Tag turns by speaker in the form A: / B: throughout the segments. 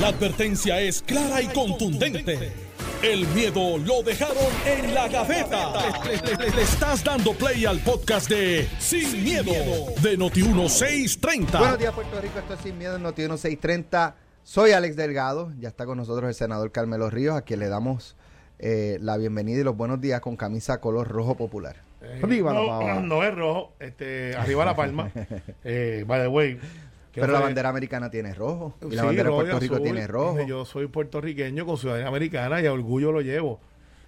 A: La advertencia es clara y contundente. El miedo lo dejaron en la gaveta. Le, le- le estás dando play al podcast de Sin, miedo, de Noti1630.
B: Buenos días, Puerto Rico. Esto es Sin Miedo en Noti 1630. Soy Alex Delgado. Ya está con nosotros el senador Carmelo Ríos, a quien le damos eh, la bienvenida y los buenos días con camisa color rojo popular.
C: Arriba la
D: no,
C: pava.
D: no es rojo, este, arriba la palma. eh, by the way.
B: Pero la bandera americana tiene rojo. Y la bandera de Puerto Rico
D: azul.
B: tiene rojo.
D: Yo soy puertorriqueño con ciudadanía americana y a orgullo lo llevo.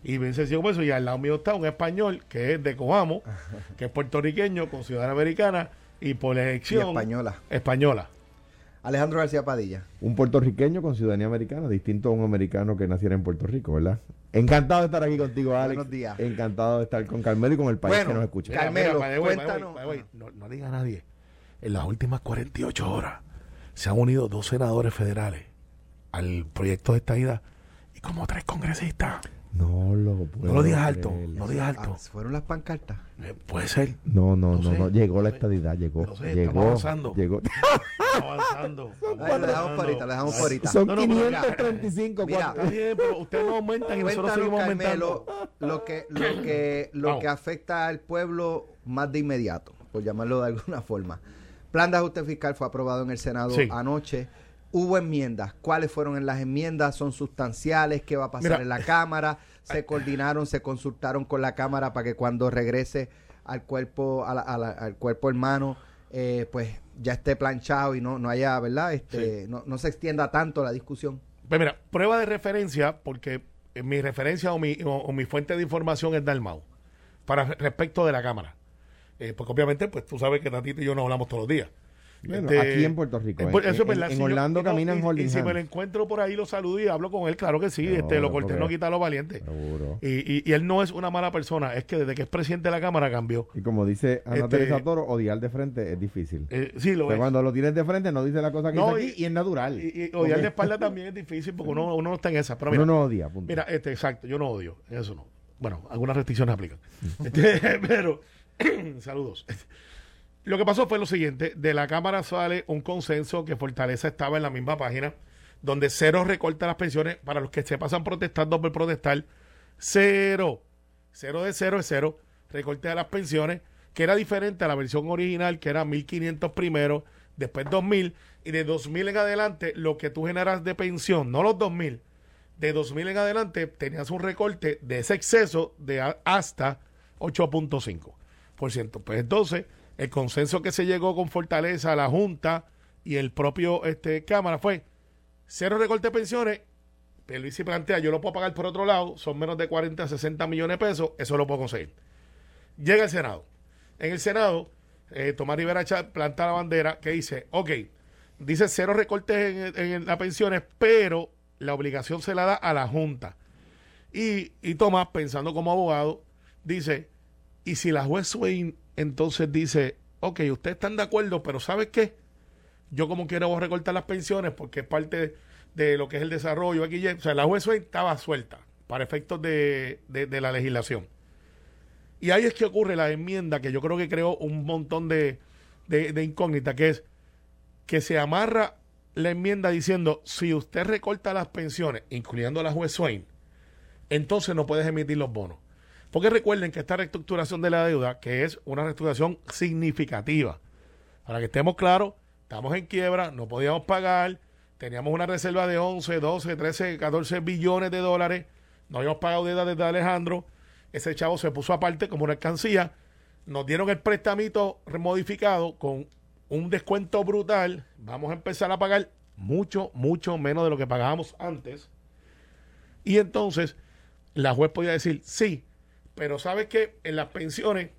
D: Y bien sencillo por eso. Y al lado mío está un español que es de Coamo, que es puertorriqueño con ciudadanía americana y por
B: Y
D: elección
B: española.
D: española.
B: Alejandro García Padilla.
C: Un puertorriqueño con ciudadanía americana, distinto a un americano que naciera en Puerto Rico, ¿verdad? Encantado de estar aquí contigo, Alex.
B: Buenos días.
C: Encantado de estar con Carmelo y con el país
B: Bueno,
C: que nos escucha.
B: Car- Carmelo, cuéntanos.
D: no diga a nadie. En las últimas 48 horas se han unido dos senadores federales al proyecto de esta ida y como tres congresistas.
C: No lo puedo
D: No lo digas alto,
C: creer.
D: no digas alto.
B: Ah, ¿Fueron las pancartas?
D: Eh, puede ser.
C: No, no,
D: No
C: no,
D: sé,
C: no. Llegó la
D: sé.
C: estadidad, llegó.
D: No sé, estamos
C: llegó.
D: avanzando.
C: Llegó.
D: avanzando.
B: Ay, lo dejamos por ahorita, lo dejamos por ahorita.
C: Son
D: No, no, pero mira,
C: 535.
B: mira,
D: ustedes no aumentan y nosotros seguimos
B: Carmelo,
D: aumentando.
B: lo que, lo que, lo
D: Vamos.
B: que afecta al pueblo más de inmediato, por llamarlo de alguna forma. Plan de ajuste fiscal fue aprobado en el Senado
D: Sí.
B: anoche. Hubo enmiendas. ¿Cuáles fueron en las enmiendas? ¿Son sustanciales? ¿Qué va a pasar
D: Mira.
B: en la Cámara? Se coordinaron, se consultaron con la Cámara para que cuando regrese al cuerpo, a la- a la- al cuerpo hermano, eh, pues ya esté planchado y no, no haya, ¿verdad? Este, no, no se extienda tanto la discusión.
D: Pues mira, prueba de referencia, porque eh, mi referencia o mi, o, o mi fuente de información es Dalmau, para respecto de la Cámara. Eh, porque obviamente, pues tú sabes que Tatito y yo no hablamos todos los días.
C: Bueno,
D: Este,
C: aquí en Puerto Rico.
D: eh,
C: En,
D: eso es
C: en- en
D: Si
C: Orlando
D: y no,
C: caminan
D: y- Y si me lo encuentro por ahí, lo saludo y hablo con él, claro que sí. Este, lo
C: porque-
D: no quita lo valiente.
C: Seguro.
D: Y, y- y él no es una mala persona, es que desde que es presidente de la Cámara cambió.
C: Y como dice Ana
D: Este-
C: Teresa Toro, odiar de frente es difícil.
D: Eh, sí, lo es.
C: cuando lo tienes de frente no dice la cosa que
D: No,
C: dice aquí y, es natural.
D: Y, y odiar de espalda también es difícil porque uno, uno no está en esa. Pero mira,
C: Uno no odia, punto.
D: Mira, este, exacto, yo no odio, eso no. Bueno, algunas restricciones aplican. Este, pero, saludos. Lo que pasó fue lo siguiente, de la Cámara sale un consenso que Fortaleza estaba en la misma página, donde cero recorta las pensiones, para los que se pasan protestando por protestar, cero, cero de cero es cero, recorte de las pensiones, que era diferente a la versión original, que era 1.500 primero, después 2.000, y de 2.000 en adelante, lo que tú generas de pensión, no los 2.000, de 2000 en adelante tenías un recorte de ese exceso de hasta 8.5%. Pues entonces, el consenso que se llegó con Fortaleza, la Junta y el propio este, Cámara fue cero recorte de pensiones. Luis plantea, yo lo puedo pagar por otro lado, son menos de 40 a 60 millones de pesos, eso lo puedo conseguir. Llega el Senado. En el Senado, eh, Tomás Rivera planta la bandera que dice, ok, dice cero recortes en, en las pensiones, pero la obligación se la da a la Junta. Y, y Tomás, pensando como abogado, dice, y si la juez Swain entonces dice, ok, ustedes están de acuerdo, pero ¿sabes qué? Yo como quiero voy a recortar las pensiones porque es parte de lo que es el desarrollo aquí. O sea, la juez Swain estaba suelta para efectos de, la legislación. Y ahí es que ocurre la enmienda que yo creo que creó un montón de, de, incógnita, que es que se amarra la enmienda diciendo, si usted recorta las pensiones, incluyendo la juez Swain, entonces no puedes emitir los bonos. Porque recuerden que esta reestructuración de la deuda, que es una reestructuración significativa, para que estemos claros, estamos en quiebra, no podíamos pagar, teníamos una reserva de 11, 12, 13, 14 billones de dólares, no habíamos pagado deuda desde Alejandro, ese chavo se puso aparte como una alcancía, nos dieron el prestamito remodificado con un descuento brutal, vamos a empezar a pagar mucho, mucho menos de lo que pagábamos antes. Y entonces la juez podía decir, sí, pero ¿sabes qué? En las pensiones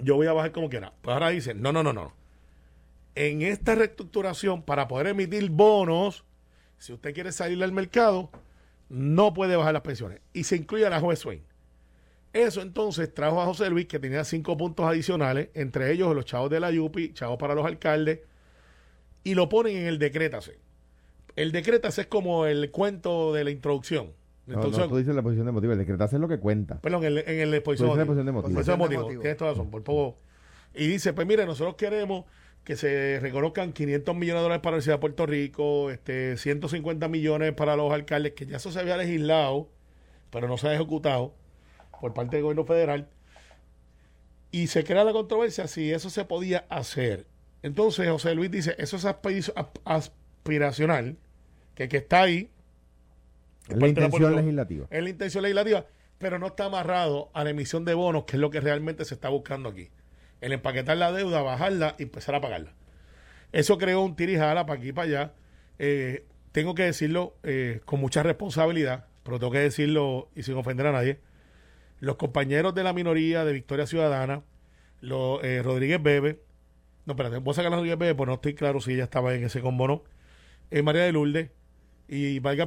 D: yo voy a bajar como quiera. Pues ahora dicen, no, no, no, no. En esta reestructuración, para poder emitir bonos, si usted quiere salir al mercado, no puede bajar las pensiones. Y se incluye a la juez Swain. Eso entonces trajo a José Luis, que tenía cinco puntos adicionales, entre ellos los chavos de la Yupi, chavos para los alcaldes, y lo ponen en el decrétase. El decrétase es como el cuento de la introducción.
C: No,
D: Entonces,
C: no, tú dices la posición de motivo. El decretarse es lo que cuenta.
D: perdón, en, el- en el exposición
C: Tú dices la
D: de motivos.
C: posición de motivo.
D: Tienes toda razón, por poco. Y dice, pues mire, nosotros queremos que se reconozcan 500 millones de dólares para la Universidad de Puerto Rico, este, 150 millones para los alcaldes, que ya eso se había legislado, pero no se ha ejecutado por parte del gobierno federal. Y se crea la controversia si eso se podía hacer. Entonces José Luis dice, eso es aspiracional, que, que está ahí.
C: Es la intención legislativa.
D: Es la intención legislativa, pero no está amarrado a la emisión de bonos, que es lo que realmente se está buscando aquí. El empaquetar la deuda, bajarla y empezar a pagarla. Eso creó un tirijala para aquí y para allá. Eh, tengo que decirlo eh, con mucha responsabilidad, pero tengo que decirlo y sin ofender a nadie. Los compañeros de la minoría de Victoria Ciudadana, los, eh, Rodríguez Bebe, no, espérate, voy a sacar a Rodríguez Bebe, pues no estoy claro si ella estaba en ese combo no. María de Lourdes y Valga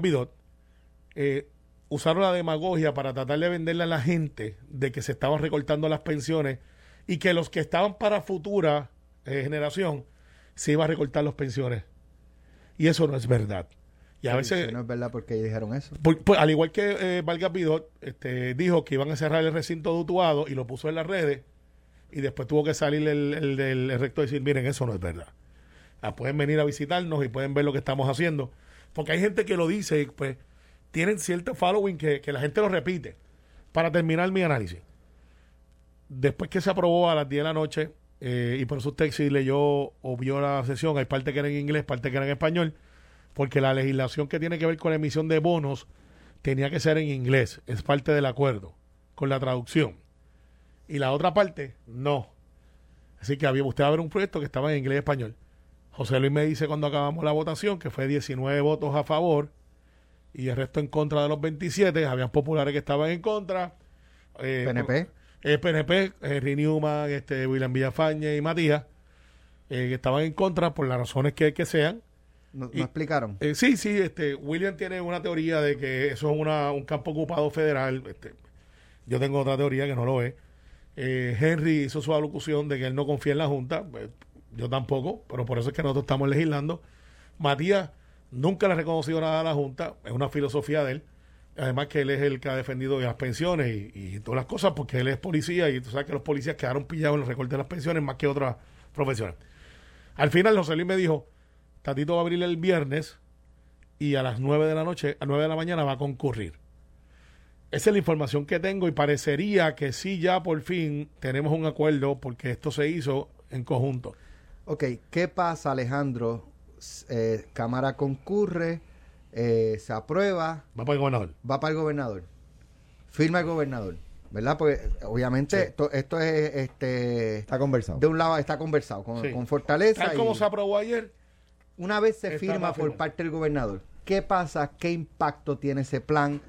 D: Pidot, usaron la demagogia para tratar de venderle a la gente de que se estaban recortando las pensiones y que los que estaban para futura eh, generación se iba a recortar las pensiones. Y eso no es verdad. Y a veces...
B: no es verdad porque dijeron eso.
D: al igual que eh, Valga Pidot este, dijo que iban a cerrar el recinto de Utuado y lo puso en las redes y después tuvo que salir el, el, el, rector y decir, miren, eso no es verdad. Ah, pueden venir a visitarnos y pueden ver lo que estamos haciendo. Porque hay gente que lo dice y pues tienen cierto following que, que la gente lo repite. Para terminar mi análisis después que se aprobó a las 10 de la noche, eh, y por eso usted si leyó o vio la sesión, hay parte que era en inglés, parte que era en español, porque la legislación que tiene que ver con la emisión de bonos tenía que ser en inglés, es parte del acuerdo, con la traducción. Y la otra parte, no. Así que había, usted va a ver un proyecto que estaba en inglés y español. José Luis me dice cuando acabamos la votación que fue 19 votos a favor y el resto en contra de los 27. Habían populares que estaban en contra.
B: Eh, PNP.
D: El PNP, Henry Newman, este, William Villafañe y Matías, eh, que estaban en contra por las razones que, que sean.
B: ¿No, explicaron?
D: Eh, sí, sí, este, William tiene una teoría de que eso es una, un campo ocupado federal. Este, yo tengo otra teoría que no lo es. Eh, Henry hizo su alocución de que él no confía en la Junta. Yo tampoco, pero por eso es que nosotros estamos legislando. Matías nunca le ha reconocido nada a la Junta, es una filosofía de él. Además que él es el que ha defendido las pensiones y, todas las cosas porque él es policía y tú sabes que los policías quedaron pillados en el recorte de las pensiones más que otras profesiones. Al final José Luis me dijo, Tatito va a abrir el viernes y a las 9 de la noche, a 9 de la mañana va a concurrir. Esa es la información que tengo y parecería que sí ya por fin tenemos un acuerdo porque esto se hizo en conjunto.
B: Ok, ¿qué pasa Alejandro? Eh, cámara concurre eh, se aprueba.
D: Va para el gobernador.
B: Va para el gobernador. Firma el gobernador. ¿Verdad? Porque obviamente esto, es este
C: está conversado.
B: De un lado está conversado con, Fortaleza.
D: Tal como se aprobó ayer.
B: Una vez se firma por parte del gobernador, ¿qué pasa? ¿Qué impacto tiene ese plan?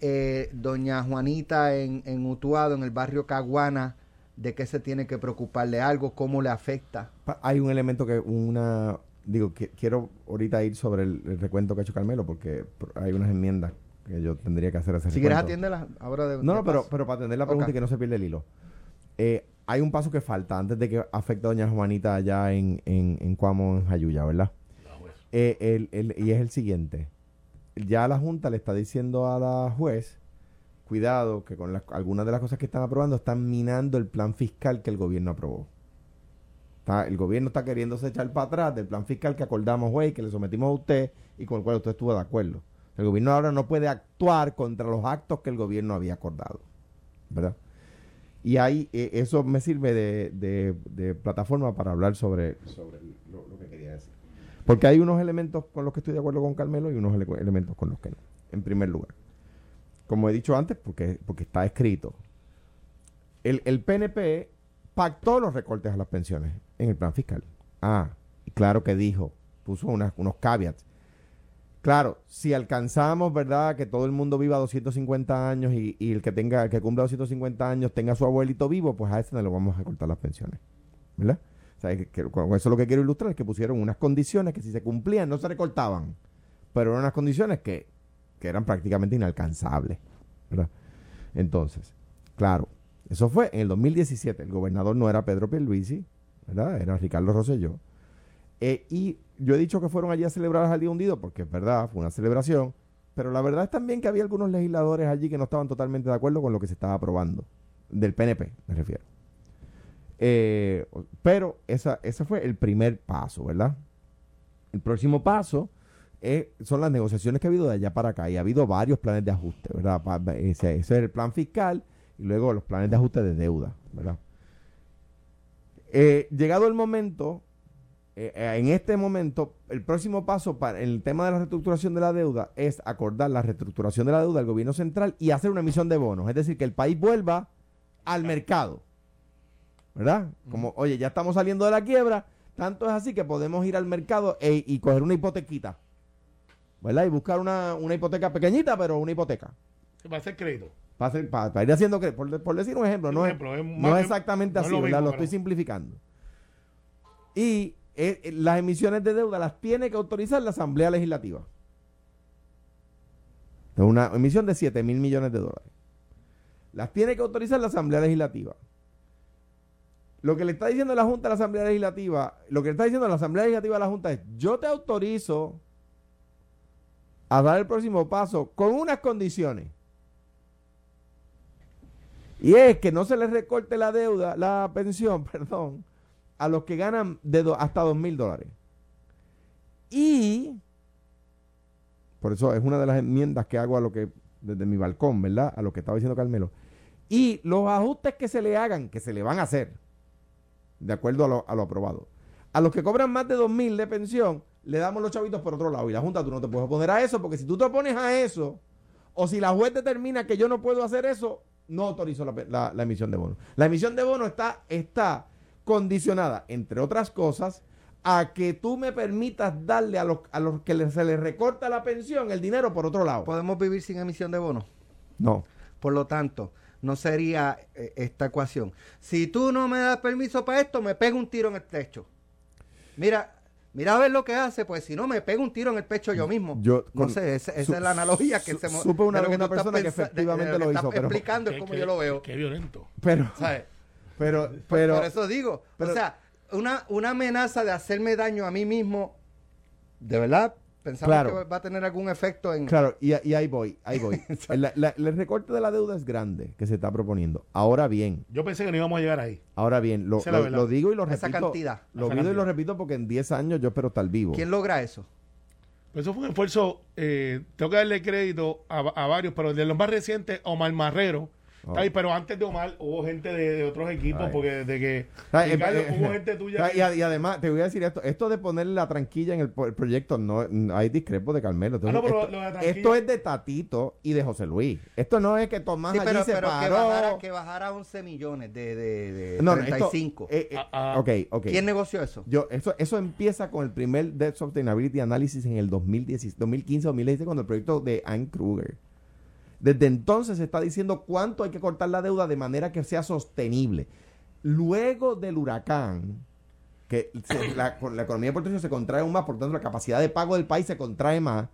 B: Eh, doña Juanita en, en Utuado, en el barrio Caguana, ¿de qué se tiene que preocuparle algo? ¿Cómo le afecta?
C: Hay un elemento que una digo, quiero ahorita ir sobre el, recuento que ha hecho Carmelo, porque hay unas enmiendas que yo tendría que hacer. Ese
B: si quieres atiéndelas ahora de
C: No, no, pero, pero para atender la pregunta y que no se pierda el hilo. Eh, hay un paso que falta antes de que afecte a doña Juanita allá en, en, en Cuamo, en Jayuya, ¿verdad? Eh, el, el, y es el siguiente. Ya la Junta le está diciendo a la juez, cuidado, que con algunas de las cosas que están aprobando están minando el plan fiscal que el gobierno aprobó el gobierno está queriéndose echar para atrás del plan fiscal que acordamos hoy, que le sometimos a usted y con el cual usted estuvo de acuerdo. El gobierno ahora no puede actuar contra los actos que el gobierno había acordado. ¿Verdad? Y ahí e, eso me sirve de, plataforma para hablar sobre, sobre lo, que quería decir. Porque hay unos elementos con los que estoy de acuerdo con Carmelo y unos elementos con los que no. En primer lugar, como he dicho antes, porque, porque está escrito, el, el PNP pactó los recortes a las pensiones en el plan fiscal. Ah, claro que dijo, puso unos caveats. Claro, si alcanzamos, ¿verdad?, que todo el mundo viva 250 años y, el que tenga, que cumpla 250 años tenga su abuelito vivo, pues a ese no le vamos a cortar las pensiones. ¿Verdad? O sea, que, eso lo que quiero ilustrar es que pusieron unas condiciones que si se cumplían no se recortaban, pero eran unas condiciones que, que eran prácticamente inalcanzables. ¿verdad? Entonces, claro, eso fue en el 2017. El gobernador no era Pedro Pierluisi, ¿verdad? Era Ricardo Rosselló. Eh, y yo he dicho que fueron allí a celebrar al Día Hundido, porque es verdad, fue una celebración. Pero la verdad es también que había algunos legisladores allí que no estaban totalmente de acuerdo con lo que se estaba aprobando. Del PNP, me refiero. Eh, pero esa, ese fue el primer paso, ¿verdad? El próximo paso es- son las negociaciones que ha habido de allá para acá y ha habido varios planes de ajuste, ¿verdad? Ese, ese es el plan fiscal y luego los planes de ajuste de deuda, ¿verdad? Eh, llegado el momento, eh, eh, en este momento, el próximo paso para el tema de la reestructuración de la deuda es acordar la reestructuración de la deuda del gobierno central y hacer una emisión de bonos, es decir, que el país vuelva al mercado, ¿verdad? Como, oye, ya estamos saliendo de la quiebra, tanto es así que podemos ir al mercado e- y coger una hipotequita, ¿verdad? Y buscar una, una hipoteca pequeñita, pero una hipoteca.
D: Va a ser crédito.
C: Para, hacer- para- para ir haciendo, por, por decir un ejemplo, no,
D: ejemplo,
C: es, no exactamente
D: no
C: así,
D: lo
C: estoy simplificando. Y eh, eh, las emisiones de deuda las tiene que autorizar la Asamblea Legislativa. Es una emisión de 7 mil millones de dólares. Las tiene que autorizar la Asamblea Legislativa. Lo que le está diciendo la Junta a la Asamblea Legislativa, lo que le está diciendo la Asamblea Legislativa a la Junta es, yo te autorizo a dar el próximo paso con unas condiciones. Y es que no se les recorte la deuda, la pensión, perdón, a los que ganan de hasta dos mil dólares. Y, por eso es una de las enmiendas que hago a lo que, desde mi balcón, ¿verdad? A lo que estaba diciendo Carmelo. Y los ajustes que se le hagan, que se le van a hacer, de acuerdo a lo, a lo aprobado. A los que cobran más de dos mil de pensión, le damos los chavitos por otro lado. Y la Junta, tú no te puedes oponer a eso, porque si tú te opones a eso, o si la juez determina que yo no puedo hacer eso, no autorizo la, pe- la- la emisión de bonos. La emisión de bonos está, está condicionada, entre otras cosas, a que tú me permitas darle a los, a los que se les recorta la pensión el dinero por otro lado.
B: ¿Podemos vivir sin emisión de bonos?
C: No.
B: Por lo tanto, no sería eh, esta ecuación. Si tú no me das permiso para esto, me pego un tiro en el techo. Mira, mira a ver lo que hace, pues si no, me pego un tiro en el pecho yo mismo.
C: Yo,
B: no sé, esa, esa
C: su-
B: es la analogía que
C: su-
B: se
C: supe una
B: de lo
C: vez
B: que
C: una persona que
B: de-
C: efectivamente
B: de
C: lo
B: que
C: hizo, pero-
B: explicando es
D: Qué-
B: como
D: qué-
B: yo lo veo.
D: Qué violento.
C: Pero,
B: ¿sabes?
C: pero,
B: Por-
C: pero,
B: por eso digo,
C: pero-
B: o sea, una, una amenaza de hacerme daño a mí mismo, de verdad, pensamos
C: Claro.
B: que va a tener algún efecto en...
C: Claro, y, y ahí voy, ahí voy. La- la- el recorte de la deuda es grande que se está proponiendo. Ahora bien,
D: Yo pensé que no íbamos a llegar ahí.
C: ahora bien, lo,
D: Esa
C: lo- digo y lo
B: Esa
C: repito.
B: cantidad.
C: Lo
D: Esa
C: digo y lo repito porque en 10 años yo espero estar vivo.
B: ¿Quién logra eso?
D: Pero eso fue un esfuerzo, eh, tengo que darle crédito a, a varios, pero de los más recientes, Omar Marrero.
C: Oh.
D: Está ahí, pero antes de Omar hubo gente de, de otros equipos,
C: Ay.
D: porque desde que
C: eh,
D: Ricardo,
C: eh,
D: hubo gente tuya.
C: y, a- y además, te voy a decir esto, esto de ponerle la tranquilla en el, proyecto, no no hay discrepo de Carmelo.
D: Ah, no, pero
C: esto,
D: lo de la tranquilla-
C: esto es de Tatito y de José Luis. Esto no es que Tomás
B: Sí,
C: allí
B: pero,
C: se
B: pero que,
C: paró.
B: bajara, que bajara 11 millones de, de, de
C: No, no, esto-
B: 35.
C: eh, eh,
D: Ah, ah.
C: ok, ok.
B: ¿Quién negoció eso?
C: Yo, eso, eso empieza con el primer Debt Sustainability Analysis en el 2015-2016, cuando el proyecto de Ann Kruger. Desde entonces se está diciendo cuánto hay que cortar la deuda de manera que sea sostenible. Luego del huracán, que se- la, la economía de Puerto Rico se contrae aún más, por tanto la capacidad de pago del país se contrae más,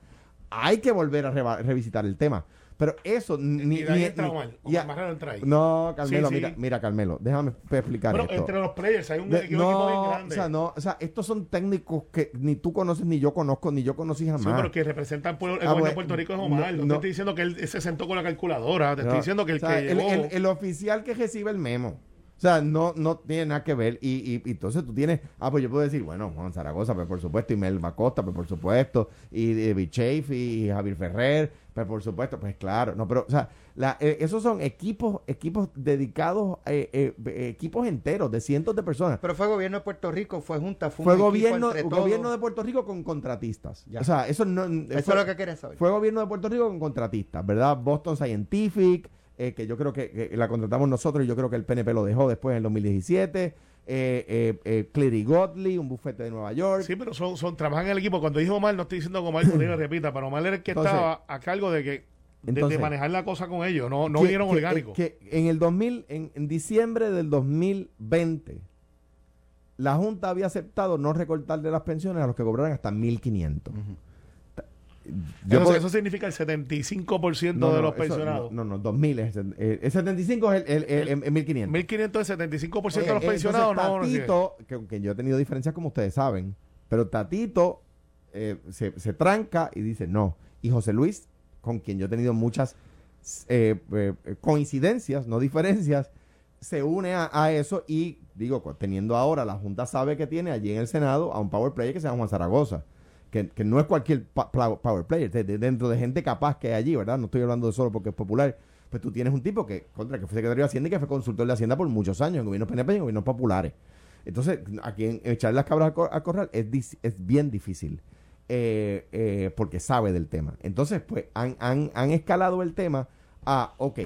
C: hay que volver a revisitar el tema. Pero eso ni...
D: ni de ahí
C: ni-
D: entra
C: ya-
D: Marrero entra ahí.
C: no, Carmelo,
D: Sí, sí.
C: mira, mira, Carmelo, déjame explicar
D: bueno,
C: esto.
D: entre los players hay un
C: De-
D: equipo, equipo bien
C: no,
D: grande.
C: o sea, no, o sea, estos son técnicos que ni tú conoces, ni yo conozco, ni yo conocí jamás.
D: Sí, pero que representan pueblo- el
C: Ah,
D: gobierno de Puerto Rico es
C: no,
D: Omar. No, te
C: no.
D: estoy diciendo que él se sentó con la calculadora. Te
C: No,
D: estoy diciendo que el
C: o sea,
D: que
C: el,
D: llegó...
C: el- el oficial que recibe el memo. O sea, no, no tiene nada que ver. Y, y- y entonces tú tienes, ah, pues yo puedo decir, bueno, Juan Zaragoza, pues por supuesto, y Melba Costa, pues por supuesto, y David Chafe, y Javier Ferrer, pues por supuesto, pues claro, no, pero, o sea, la- eh, esos son equipos, equipos dedicados, eh, eh, equipos enteros de cientos de personas.
B: Pero fue gobierno de Puerto Rico, fue junta, fue,
C: Fue
B: un equipo
C: gobierno, gobierno de Puerto Rico con contratistas.
B: Ya.
C: O sea, eso no.
B: Eso
C: fue-
B: es lo que quería saber.
C: Fue gobierno de Puerto Rico con contratistas, ¿verdad? Boston Scientific, eh, que yo creo que, que la contratamos nosotros y yo creo que el PNP lo dejó después en el 2017. Eh, eh, eh, Godley, un bufete de Nueva York.
D: Sí, pero son, son, trabajan en el equipo. Cuando dijo Omar, no estoy diciendo que Omar diga, repita, pero Omar era el que
C: Entonces-
D: estaba a cargo de que de- de,
C: Entonces-
D: manejar la cosa con ellos. No, no
C: que-
D: vinieron
C: que-
D: orgánicos.
C: Que, en el 2000, en, en diciembre del 2020, la Junta había aceptado no recortarle las pensiones a los que cobraran hasta 1.500. Yo
D: eso, eso signica el 75%
C: no,
D: de los
C: eso-
D: pensionados.
C: No, no, 2.000 es el, eh, el 75 es el, el, el- el 1.500.
D: 1.500 es 75% de los
C: Eh, eh,
D: pensionados.
C: entonces,
D: no.
C: Tatito, que, que yo he tenido diferencias como ustedes saben, pero Tatito eh, se, se tranca y dice no. Y José Luis, con quien yo he tenido muchas eh, eh, coincidencias, no diferencias, se une a, eso y, digo, teniendo ahora, la Junta sabe que tiene allí en el Senado a un power player que se llama Juan Zaragoza. Que, no es cualquier power player, dentro de gente capaz que hay allí, ¿verdad? No estoy hablando de solo porque es popular. Pues tú tienes un tipo que, contra que fue secretario de Hacienda y que fue consultor de Hacienda por muchos años en gobiernos PNP y en gobiernos populares. Entonces, aquí echar las cabras al, corral es, es bien difícil. Eh, eh, porque sabe del tema. Entonces, pues han, han, han escalado el tema a, ok,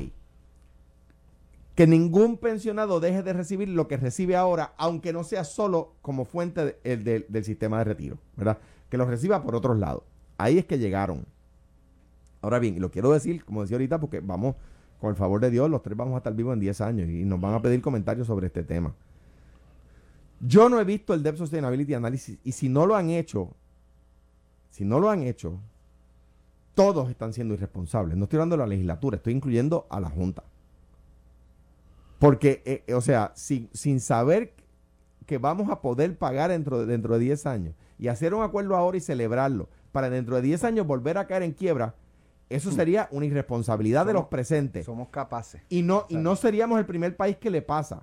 C: que ningún pensionado deje de recibir lo que recibe ahora, aunque no sea solo como fuente del sistema de retiro, ¿verdad? Que lo reciba por otros lados. Ahí es que llegaron. Ahora bien, lo quiero decir, como decía ahorita, porque vamos, con el favor de Dios, los tres vamos a estar vivos en 10 años y nos van a pedir comentarios sobre este tema. Yo no he visto el Debt Sustainability Analysis y si no lo han hecho, si no lo han hecho, todos están siendo irresponsables. No estoy hablando de la legislatura, estoy incluyendo a la Junta. Porque, eh, o sea, sin, sin saber que vamos a poder pagar dentro de, dentro de 10 años y hacer un acuerdo ahora y celebrarlo para dentro de 10 años volver a caer en quiebra, eso hmm. sería una irresponsabilidad de los presentes.
B: Somos capaces.
C: Y no, y no seríamos el primer país que le pasa.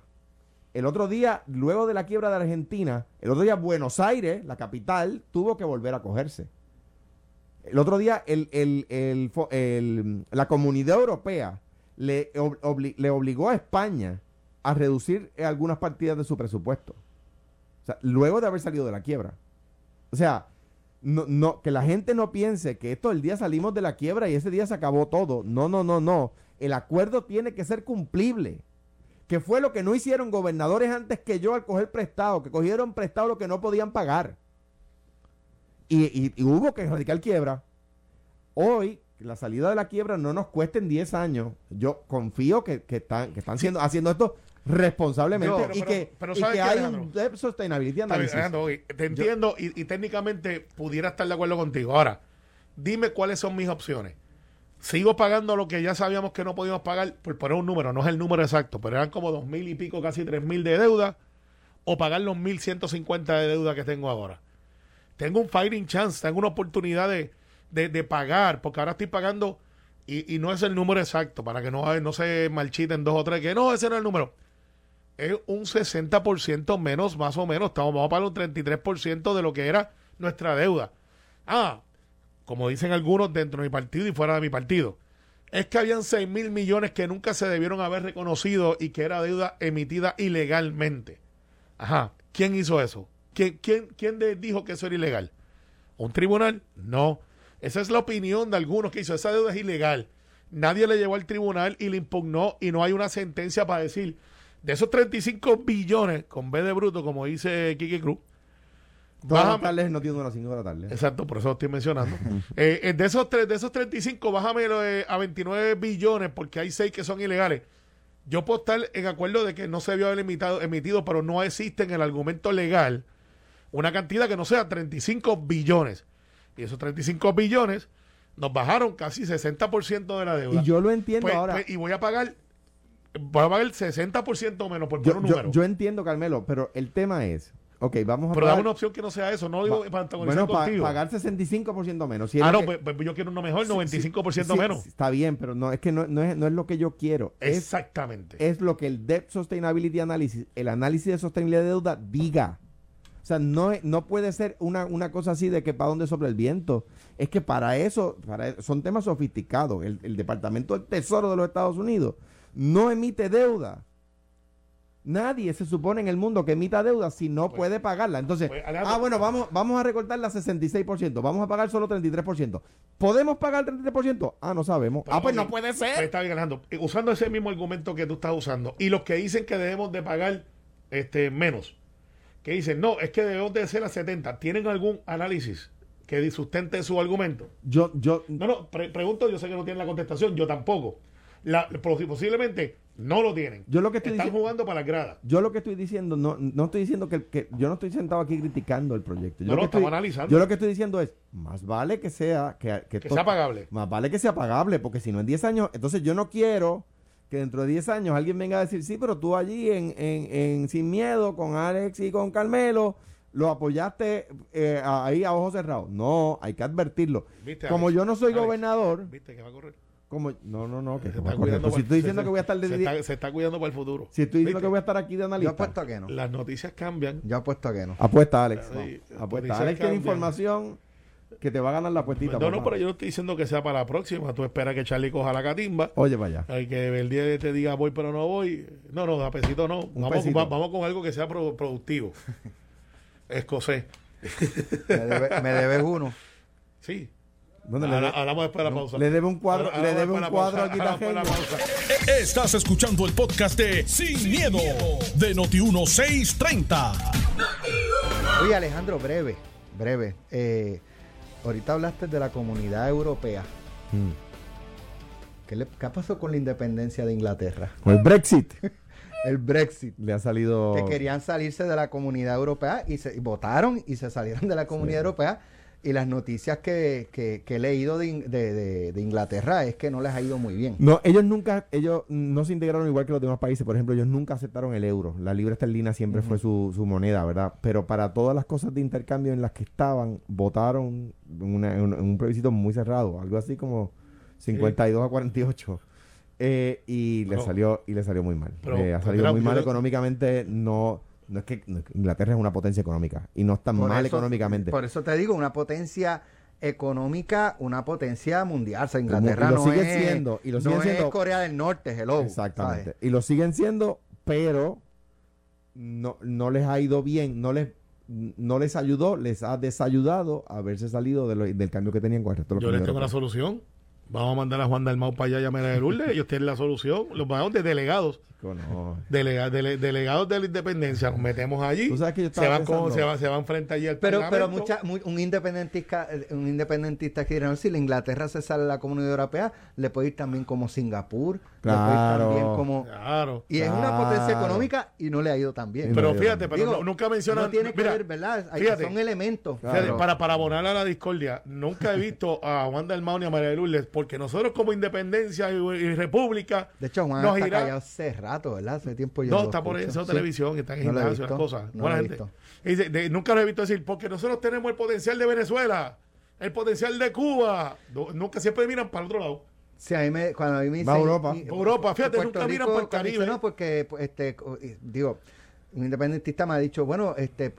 C: El otro día, luego de la quiebra de Argentina, el otro día Buenos Aires, la capital, tuvo que volver a cogerse. El otro día el, el, la comunidad europea le, le obligó a España a reducir algunas partidas de su presupuesto. O sea, luego de haber salido de la quiebra. O sea, no, no, que la gente no piense que esto el día salimos de la quiebra y ese día se acabó todo. No, no, no, no. El acuerdo tiene que ser cumplible. Que fue lo que no hicieron gobernadores antes que yo al coger prestado, que cogieron prestado lo que no podían pagar. Y, y hubo que radical quiebra. Hoy la salida de la quiebra no nos cueste en 10 años. Yo confío que, están, que están siendo, haciendo esto responsablemente y, que, hay un
D: sustainability te entiendo y, técnicamente pudiera estar de acuerdo contigo. Ahora, dime cuáles son mis opciones. Sigo pagando lo que ya sabíamos que no podíamos pagar, por poner un número, no es el número exacto, pero eran como dos mil y pico, casi tres mil de deuda, o pagar los mil ciento cincuenta de deuda que tengo ahora. Tengo un fighting chance, tengo una oportunidad de, de, pagar, porque ahora estoy pagando y, y, no es el número exacto, para que no, no se marchiten dos o tres, que no, ese no es el número. Es un 60% menos, más o menos, estamos, vamos a pagar un 33% de lo que era nuestra deuda. Ah, como dicen algunos dentro de mi partido y fuera de mi partido, es que habían 6 mil millones que nunca se debieron haber reconocido y que era deuda emitida ilegalmente. Ajá, ¿quién hizo eso? ¿Quién, quién, quién dijo que eso era ilegal? ¿Un tribunal? No. Esa es la opinión de algunos que hizo. Esa deuda es ilegal. Nadie le llevó al tribunal y le impugnó y no hay una sentencia para decir de esos 35 billones con B de bruto, como dice Kiki Cruz.
C: Todas las no tiene las 5 de la tarde.
D: Exacto, por eso lo estoy mencionando. Eh, eh, de, esos de esos 35, bájame a 29 billones porque hay 6 que son ilegales. Yo puedo estar en acuerdo de que no se había emitido, emitido, pero no existe en el argumento legal una cantidad que no sea 35 billones. Y esos 35 billones nos bajaron casi 60% de la deuda.
C: Y yo lo entiendo pues, ahora.
D: Pues, y voy a pagar voy a pagar el 60% menos por
C: yo,
D: un número.
C: Yo entiendo, Carmelo, pero el tema es, ok, vamos a
D: Pero dame una opción que no sea eso, no digo para
C: antagonizar bueno, contigo. pagar 65% menos.
D: ah, no, pues, pues, yo quiero uno mejor, 95% menos.
C: Está bien, pero no es que no, no, es, no es lo que yo quiero.
D: Exactamente.
C: Es, lo que el Debt Sustainability Analysis, el análisis de sostenibilidad de deuda diga. O sea, no, no puede ser una, una cosa así de que para dónde sobre el viento. Es que para eso, para son temas sofisticados. El, el Departamento del Tesoro de los Estados Unidos no emite deuda. Nadie se supone en el mundo que emita deuda si no pues, puede pagarla. Entonces, pues, ah, bueno, vamos, vamos a recortar la 66%, vamos a pagar solo 33%. ¿Podemos pagar el 33%? Ah, no sabemos. ah, pues no puede ser. Pues,
D: está bien, Alejandro. Usando ese mismo argumento que tú estás usando, y los que dicen que debemos de pagar este menos, que dicen, no, es que debemos de ser a 70, ¿tienen algún análisis que sustente su argumento?
C: Yo, yo...
D: No, no, pregunto, yo sé que no tienen la contestación, yo tampoco. La, posiblemente no lo tienen.
C: Yo lo que estoy
D: Están jugando para la grada.
C: Yo lo que estoy diciendo, no, no estoy diciendo que, que yo no estoy sentado aquí criticando el proyecto. Yo
D: no,
C: lo
D: estamos analizando.
C: Yo lo que estoy diciendo es, más vale que sea que,
D: que, sea pagable.
C: Más vale que sea pagable, porque si no en 10 años, entonces yo no quiero que dentro de 10 años alguien venga a decir, sí, pero tú allí en, en, Sin Miedo, con Alex y con Carmelo, lo apoyaste eh, ahí a ojos cerrados. No, hay que advertirlo. Como yo no soy gobernador.
D: ¿Viste que va a correr?
C: Como no, no, no, que
D: Se
C: como
D: está
C: a correr.
D: cuidando
C: Pues si estoy diciendo
D: se-
C: que voy a estar de
D: se está, se está cuidando para el futuro.
C: si estoy diciendo
D: ¿Viste?
C: que voy a estar aquí de
B: Yo
C: analista.
B: apuesto que no.
D: Las noticias cambian.
B: Yo apuesto que no.
C: Apuesta, Alex.
D: Sí,
C: No, Apuesta. Alex tiene información que te va a ganar la apuestita.
D: no, no, pero yo no estoy diciendo que sea para la próxima. Tú esperas que Charlie coja la catimba.
C: Oye, vaya.
D: Hay que el día te diga voy pero no voy. No, no, a pesito no. Vamos,
C: pesito.
D: va- vamos con algo que sea pro- productivo. Escocés.
B: Me, debe- me debes uno.
D: Sí.
C: ¿Dónde le,
D: Ahora-
C: de-
D: Hablamos después de la pausa.
C: le debe un cuadro,
D: Ahora-
C: le
D: ahora
C: debe
D: después
C: un
D: de la
C: cuadro
D: pausa.
C: aquí
D: Ahora después de la
C: Tajeño.
D: pausa.
A: Estás escuchando el podcast de Sin, miedo, de Noti1630.
B: Oye, Alejandro, breve, breve. Eh, ahorita hablaste de la comunidad europea.
C: Mm.
B: ¿Qué, le, qué pasó con la independencia de Inglaterra?
C: Con el Brexit
B: El Brexit.
C: le ha salido.
B: Que querían salirse de la comunidad europea y, se, y votaron y se salieron de la comunidad europea. Y las noticias que, que- que he leído de, de- de- de Inglaterra es que no les ha ido muy bien.
C: No, ellos nunca, ellos no se integraron igual que los demás países. Por ejemplo, ellos nunca aceptaron el euro. La libra esterlina siempre fue su, su moneda, ¿verdad? Pero para todas las cosas de intercambio en las que estaban, votaron en, una- en un, en un plebiscito muy cerrado, algo así como 52 a 48. Eh, y le salió y le salió muy mal.
D: pero,
C: ha salido muy mal económicamente. No, no es que Inglaterra es una potencia económica y no está
B: Por
C: mal
B: eso-
C: económicamente.
B: Por eso te digo, una potencia económica, una potencia mundial. O sea, Inglaterra
C: y lo
B: no,
C: sigue
B: es,
C: siendo, y lo
B: no
C: sigue
B: es
C: siendo-
B: Corea del Norte, hello.
C: Exactamente.
B: ¿sabes?
C: Y lo siguen siendo, pero no, no les ha ido bien, no les no les ayudó, les ha desayudado a haberse salido de lo- del cambio que tenían con el resto de los
D: Yo les tengo la solución. Vamos a mandar a Juan Dalmau para allá y a Mera de Lourdes. Ellos tienen la solución. Los mandamos de delegados.
C: Chico, no.
D: Delega- dele- delegados de la independencia. Nos metemos allí.
C: Tú sabes que yo
D: se, van con- se, van, se van frente allí al
B: Pero, pero mucha, mu- un independentista, un independentista que dirá, no, si la Inglaterra se sale de la comunidad europea, le puede ir también como Singapur, le puede ir
C: Claro.
B: también como...
D: Claro.
B: Y es una
C: Claro.
B: potencia económica y no le ha ido tan bien.
D: Pero fíjate, pero
B: Digo,
D: no- nunca menciona.
B: No tiene que
D: mira,
B: ver, ¿verdad? Hay-
D: fíjate,
B: son elementos.
C: Claro.
D: Fíjate, para, para abonar a la discordia, nunca he visto a Juan Dalmau ni a María de Lourdes, porque nosotros como independencia y, y república,
B: De hecho, Juan
D: nos
B: está
D: irá-
B: callado hace rato, ¿verdad? Hace tiempo yo
D: no,
B: lo
D: está por eso
B: Sí.
D: televisión, que está en gimnasio, las cosas.
B: no
D: Buena
B: lo he
D: gente.
B: visto.
D: Y dice, de- nunca lo he visto decir, porque nosotros tenemos el potencial de Venezuela, el potencial de Cuba. No- nunca siempre miran para el otro lado.
B: Sí, a mí me, cuando a mí me
C: Va a
B: dicen-
C: Europa.
B: y-
D: Europa, fíjate,
B: Puerto
D: nunca miran por el
B: dice,
D: Caribe.
B: No, porque, este, digo, un independentista me ha dicho, bueno, este,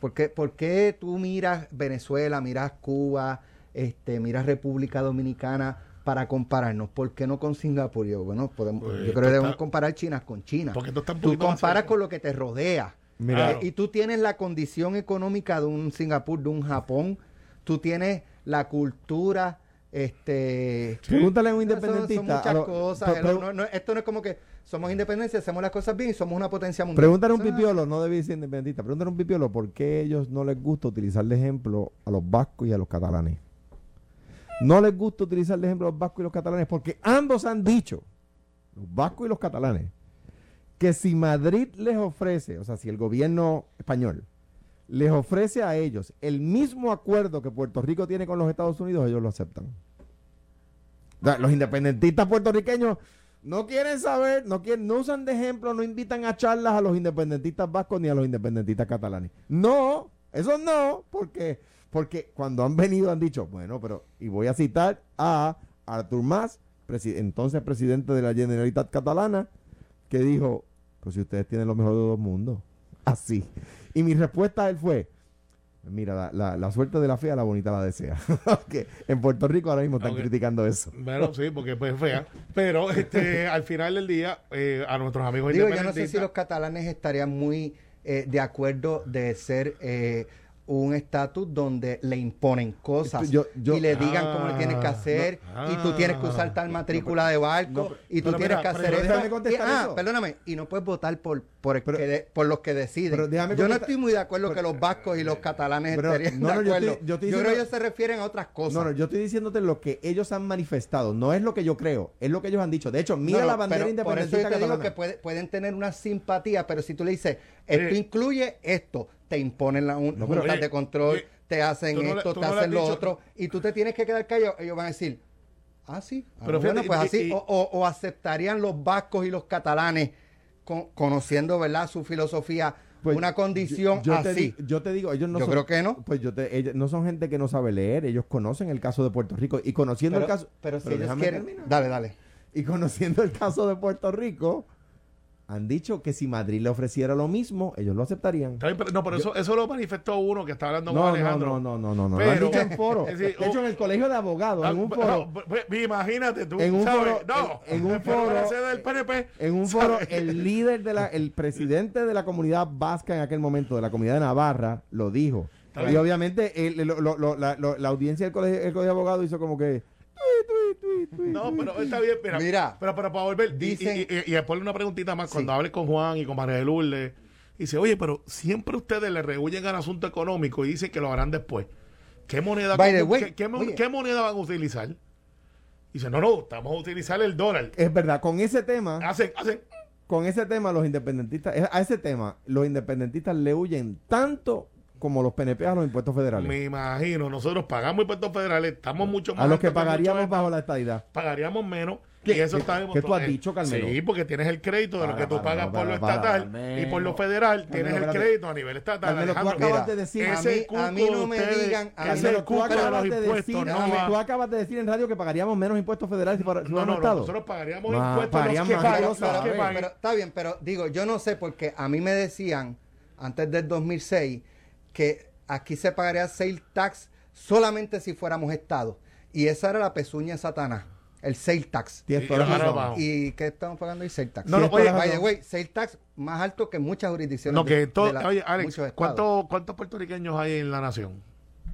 B: ¿por qué, por qué tú miras Venezuela, miras Cuba, este, miras República Dominicana para compararnos? ¿Por qué no con Singapur? Yo, bueno, podemos,
D: Pues,
B: yo
D: esto
B: creo que debemos
D: está-
B: comparar China con China.
D: Porque
B: Tú
D: más
B: comparas con lo que te rodea.
C: Mira.
B: Eh, y tú tienes la condición económica de un Singapur, de un Japón, tú tienes la cultura, este...
C: Pregúntale a un independentista.
B: Son, muchas
C: a lo-
B: cosas.
C: pre-
B: hello,
C: pre-
B: no- no- esto no es como que somos independencia, hacemos las cosas bien y somos una potencia mundial.
C: Pregúntale a un pipiolo, no debe ser independentista. Pregúntale a un pipiolo por qué ellos no les gusta utilizar de ejemplo a los vascos y a los catalanes. No les gusta utilizar de ejemplo a los vascos y los catalanes porque ambos han dicho, los vascos y los catalanes, que si Madrid les ofrece, o sea, si el gobierno español les ofrece a ellos el mismo acuerdo que Puerto Rico tiene con los Estados Unidos, ellos lo aceptan. Los independentistas puertorriqueños no quieren saber, no quieren, no usan de ejemplo, no invitan a charlas a los independentistas vascos ni a los independentistas catalanes. No, eso no, porque, porque cuando han venido han dicho, bueno, pero, y voy a citar a Artur Mas, presi- entonces presidente de la Generalitat Catalana, que dijo, pues si ustedes tienen lo mejor de dos mundos, así. Y mi respuesta a él fue, mira, la, la- la suerte de la fea, la bonita la desea. que en Puerto Rico ahora mismo están criticando eso.
D: Bueno, sí, porque pues es fea. Pero este, al final del día, eh, a nuestros amigos
B: Digo, yo no sé si los catalanes estarían muy eh, de acuerdo de ser eh, un estatus donde le imponen cosas
C: Yo- yo-
B: y le digan cómo le tienes que
D: Ah,
B: hacer
D: no,
B: y tú tienes que usar
D: ah,
B: tal matrícula de barco
C: no, pero-
B: y tú
D: pero
B: tienes
D: mira,
B: que hacer
C: contestar
B: Y- ah,
C: eso.
B: perdóname, y no puedes votar por, por, el
C: Pero-
B: que de- por los que deciden.
C: pero déjame
B: yo no estoy muy de acuerdo
C: pero-
B: que los vascos y los catalanes
C: pero-
B: estarían
C: no, no,
B: de
C: yo
B: acuerdo.
C: estoy- yo estoy
B: creo que ellos se refieren a otras cosas.
C: No, no, yo estoy diciéndote lo que ellos han manifestado, no es lo que yo creo, es lo que ellos han dicho. De hecho, mira
B: No, no,
C: la bandera
B: pero Por eso yo te digo
C: catalana.
B: que puede- pueden tener una simpatía, pero si tú le dices, esto incluye esto, te imponen las un-
C: No, pero-
B: juntas
D: Oye,
B: de control,
D: oye,
B: te hacen
D: no
B: esto, te hacen lo
D: dicho-
B: otro, y tú te tienes que quedar callado. Ellos van a decir, ah, sí, ah,
D: Pero
B: bueno,
D: fíjate,
B: pues
D: y-
B: así,
D: y-
B: o, o- o aceptarían los vascos y los catalanes, con- conociendo, ¿verdad?, su filosofía,
C: Pues,
B: una condición
C: yo te,
B: así.
C: di- yo te digo, ellos no
B: Yo
C: son,
B: creo que no.
C: Pues yo te, ellos no son gente que no sabe leer, ellos conocen el caso de Puerto Rico y conociendo
B: pero,
C: el caso,
B: pero si ellos quieren.
C: terminar.
B: Dale, dale.
C: y conociendo el caso de Puerto Rico, han dicho que si Madrid le ofreciera lo mismo, ellos lo aceptarían.
D: No, pero eso, eso lo manifestó uno que está hablando con
C: No,
D: Alejandro.
C: no, no, no, no, no.
D: Pero-
C: lo han dicho en foro.
D: Es
C: De hecho, en el colegio de abogados,
D: Ah,
C: en un
D: no,
C: foro,
D: pues, pues, imagínate tú,
C: En un
D: ¿sabes?
C: foro-
D: no,
C: en- en un foro-
D: del PNP.
C: en un foro,
D: ¿sabes?
C: el líder de la, el presidente de la comunidad vasca en aquel momento, de la comunidad de Navarra, lo dijo. Y obviamente el- lo- la, lo- la audiencia del colegio, el colegio de abogados hizo como que... "Tui, tui, tui, tui,
D: No,
C: tui".
D: pero está bien, mira.
B: Mira,
D: pero, pero para volver, di-
B: dicen-
D: y, y, y, y después una preguntita más,
B: Sí.
D: cuando hables con Juan y con María de Lourdes, dice, oye, pero siempre ustedes le rehuyen al asunto económico y dicen que lo harán después. ¿Qué moneda,
B: By way,
D: qué, moneda van a utilizar? Dice, no, no, vamos a utilizar el dólar.
C: Es verdad, con ese tema...
D: Hacen, hacen,
C: con ese tema los independentistas, a ese tema los independentistas le huyen tanto como los PNP a los impuestos federales.
D: me imagino, nosotros pagamos impuestos federales, estamos mucho más
C: a los que pagaríamos bajo la estadidad.
D: pagaríamos menos
C: ¿Qué-
D: y eso
C: qué-
D: está
C: qué
D: demostrado.
C: tú has
D: Eh,
C: dicho, Carmelo?
D: Sí, porque tienes el crédito de lo que tú
C: para,
D: pagas por lo
C: para,
D: estatal y por lo federal tienes
C: Carmelo,
D: el crédito a nivel estatal.
C: Carmelo, tú acabas
B: Mira,
C: de decir,
B: a mí- a mí no me
D: ustedes,
B: digan- a mí
C: Carmelo, tú
D: cuco de los
C: acabas de decir,
D: no
C: tú acabas de decir en radio que pagaríamos menos impuestos federales si, fuéramos
D: no, no,
C: Estado.
D: nosotros pagaríamos
C: Ma-
D: impuestos
C: pagaríamos
D: los que pagan, que pagan.
B: pero está bien, pero digo, yo no sé porque a mí me decían antes del 2006 que aquí se pagaría sale tax solamente si fuéramos Estado. Y esa era la pezuña de Satanás, el sale tax.
C: Tienes
D: Y
C: toda la
D: ahora
C: razón.
D: vamos.
B: ¿Y qué estamos pagando el sale tax?
D: No, no, oye,
C: razón.
B: way, sale tax más alto que muchas jurisdicciones.
D: No,
B: de-
D: que
B: de
D: todo,
B: la-
D: oye, Alex. ¿cuántos, ¿cuántos puertorriqueños hay en la nación?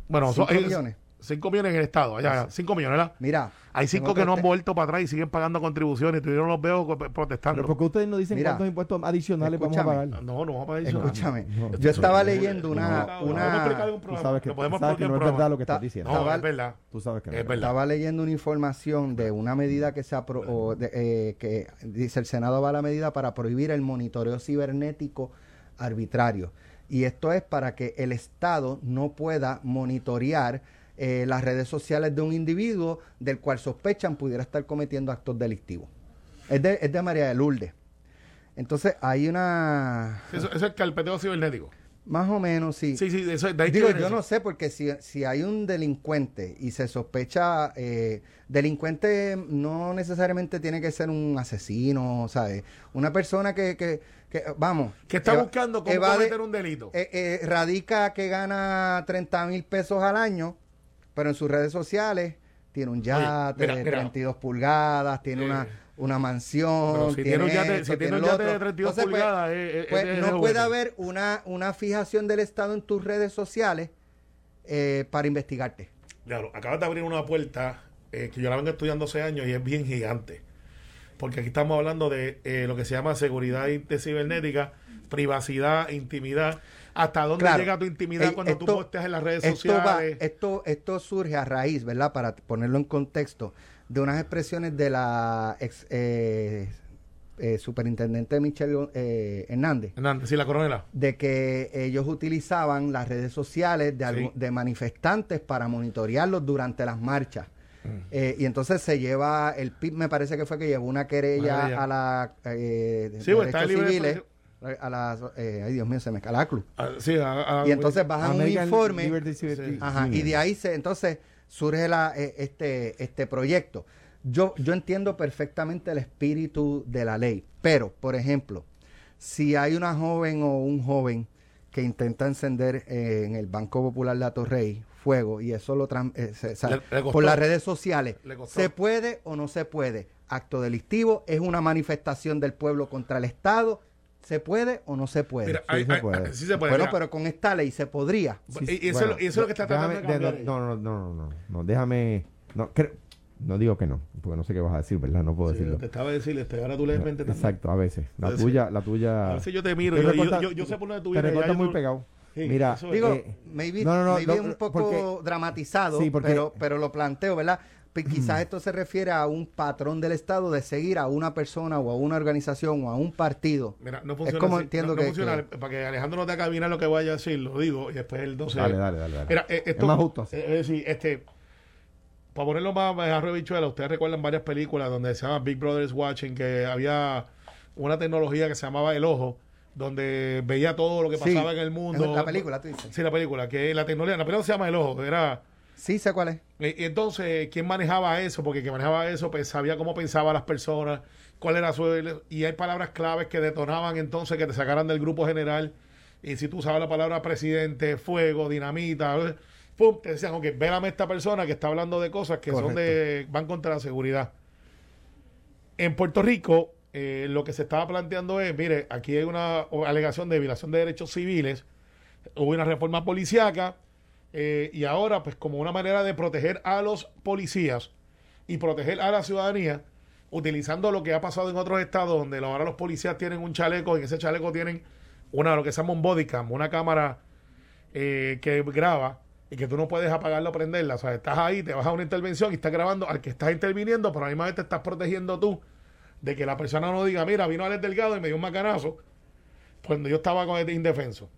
D: Bueno,
B: Cinco
D: son- eh,
B: millones.
D: Cinco millones en el estado, allá, cinco millones, ¿verdad?
B: Mira.
D: Hay
B: tengo
D: cinco que no han vuelto para atrás y siguen pagando contribuciones. Tú yo no los veo protestando.
C: Pero porque ustedes no dicen
B: Mira,
C: cuántos impuestos adicionales vamos a pagar.
D: No, no vamos a pagar eso.
B: Escúchame,
C: No,
B: yo estaba
D: no,
B: leyendo
D: no,
B: una,
D: no, no,
B: una-
D: vamos a explicar un
C: Tú
D: programa.
C: sabes que,
D: Lo podemos
C: sabes que no es verdad lo que estás diciendo.
D: No,
B: Estaba-
D: es verdad.
C: Tú sabes que no
D: Es verdad.
B: Estaba leyendo una información de una medida que se apro- de- eh, que dice el Senado va a la medida para prohibir el monitoreo cibernético arbitrario. Y esto es para que el Estado no pueda monitorear eh, las redes sociales de un individuo del cual sospechan pudiera estar cometiendo actos delictivos. Es de, es de María de Lourdes. Entonces hay una...
D: Eso, eso es carpeteo cibernético.
B: Más o menos, sí.
D: Sí, sí, eso, de ahí
B: Digo, yo
D: eso.
B: no sé, porque si, si hay un delincuente y se sospecha, eh, delincuente no necesariamente tiene que ser un asesino, ¿sabes? Una persona que, que, que, vamos.
D: Que está
B: eva-
D: buscando cómo
B: evade-
D: cometer un delito.
B: eh, eh, radica que gana 30 mil pesos al año, pero en sus redes sociales tiene un yate
D: mira,
B: de
D: mira.
B: 32 pulgadas, tiene
D: Eh,
B: una, una mansión.
D: pero si tiene un yate-
B: esto,
D: si tiene un yate de
B: otro.
D: 32
B: Entonces, pues,
D: pulgadas, eh, eh,
B: pues,
D: es
B: no
D: de
B: puede haber una, una fijación del Estado en tus redes sociales eh, para investigarte.
D: Claro, acabas de abrir una puerta eh, que yo la vengo estudiando hace años y es bien gigante. Porque aquí estamos hablando de eh, lo que se llama seguridad de cibernética, privacidad, intimidad. ¿Hasta dónde
B: Claro.
D: llega tu intimidad
B: Ey,
D: cuando tú posteas en las redes
B: Esto, va-
D: sociales?
B: esto, esto surge a raíz, ¿verdad? Para ponerlo en contexto, de unas expresiones de la ex eh, eh, superintendente Michelle eh, Hernández.
D: Hernández, sí, la coronela.
B: de que ellos utilizaban las redes sociales de, algu-
D: Sí.
B: de manifestantes para monitorearlos durante las marchas.
D: Mm.
B: Eh, y entonces se lleva, el PIB me parece que fue que llevó una querella a la eh,
D: Sí, pues,
B: derechos
D: libre de
B: civiles, a la, eh, ay Dios mío, se me escala la cruz.
D: Ah, sí, a- a-
B: Y entonces bajan un informe.
C: Liberty
B: Ajá, y de ahí se, entonces surge la, eh, este, este proyecto. Yo, yo entiendo perfectamente el espíritu de la ley, pero, por ejemplo, si hay una joven o un joven que intenta encender eh, en el Banco Popular de Atorrey fuego y eso lo eh, se-
D: Le- le
B: por las redes sociales. ¿se puede o no se puede? Acto delictivo, es una manifestación del pueblo contra el Estado, ¿se puede o no se puede?
D: Mira,
C: Sí
D: hay-
C: se
D: hay-
C: puede.
D: hay- sí se puede.
B: bueno,
D: mira.
B: pero con esta ley se podría.
D: y, y eso, es lo- y eso es lo que está tratando de
C: déjame-
D: cambiar.
C: no, no, no, no, no, no, déjame, no, creo- no digo que no, porque no sé qué vas a decir, ¿verdad? No puedo
D: Sí,
C: decirlo.
D: te estaba a decir, este, ahora tú lees mente también.
C: Exacto, a veces. La
D: A veces.
C: tuya, la tuya.
D: A veces yo te miro,
C: Te
D: yo, yo,
C: recorta-
D: yo, yo sé por dónde tú
C: Te
D: vienes. ya
C: recorta
D: yo
C: muy
D: no-
C: pegado.
D: Sí,
C: Mira.
B: Digo,
C: eh,
B: maybe,
C: no, no, no,
B: maybe un poco
C: porque-
B: dramatizado,
C: Sí, porque-
B: pero, pero lo planteo, ¿verdad? Pues quizás esto se refiere a un patrón del Estado de seguir a una persona o a una organización o a un partido.
D: Mira, no funciona
B: es como
D: así.
B: entiendo
D: no, no
B: que,
D: funciona.
B: que-
D: Para que Alejandro no te acabe lo que vaya a decir, lo digo, y después él no se...
C: Dale, dale, dale. dale.
D: Mira, eh, esto,
C: es más justo así.
D: eh, Es decir, este, para ponerlo más a bichuela, ustedes recuerdan varias películas donde se llama Big Brother is Watching, que había una tecnología que se llamaba el ojo, donde veía todo lo que
B: Sí,
D: pasaba en el mundo.
B: en la película, tú dices.
D: Sí, la película, que la tecnología, la película se llama El Ojo, era...
B: Sí, sé cuál es.
D: Entonces, ¿quién manejaba eso? Porque quien manejaba eso pues, sabía cómo pensaban las personas, cuál era su... Y hay palabras claves que detonaban entonces que te sacaran del grupo general. Y si tú usabas la palabra presidente, fuego, dinamita, eh, pum, te decían, ok, vélame esta persona que está hablando de cosas que son de... van contra la seguridad. En Puerto Rico, eh, lo que se estaba planteando es, mire, aquí hay una alegación de violación de derechos civiles, hubo una reforma policíaca, eh, y ahora, pues como una manera de proteger a los policías y proteger a la ciudadanía, utilizando lo que ha pasado en otros estados, donde ahora los policías tienen un chaleco, y en ese chaleco tienen una, lo que se llama un body cam, una cámara eh, que graba y que tú no puedes apagarla o prenderla. O sea, estás ahí, te vas a una intervención y estás grabando al que estás interviniendo, pero a la misma vez te estás protegiendo tú de que la persona no diga, mira, vino Alex Delgado y me dio un macanazo cuando yo estaba con este indefenso.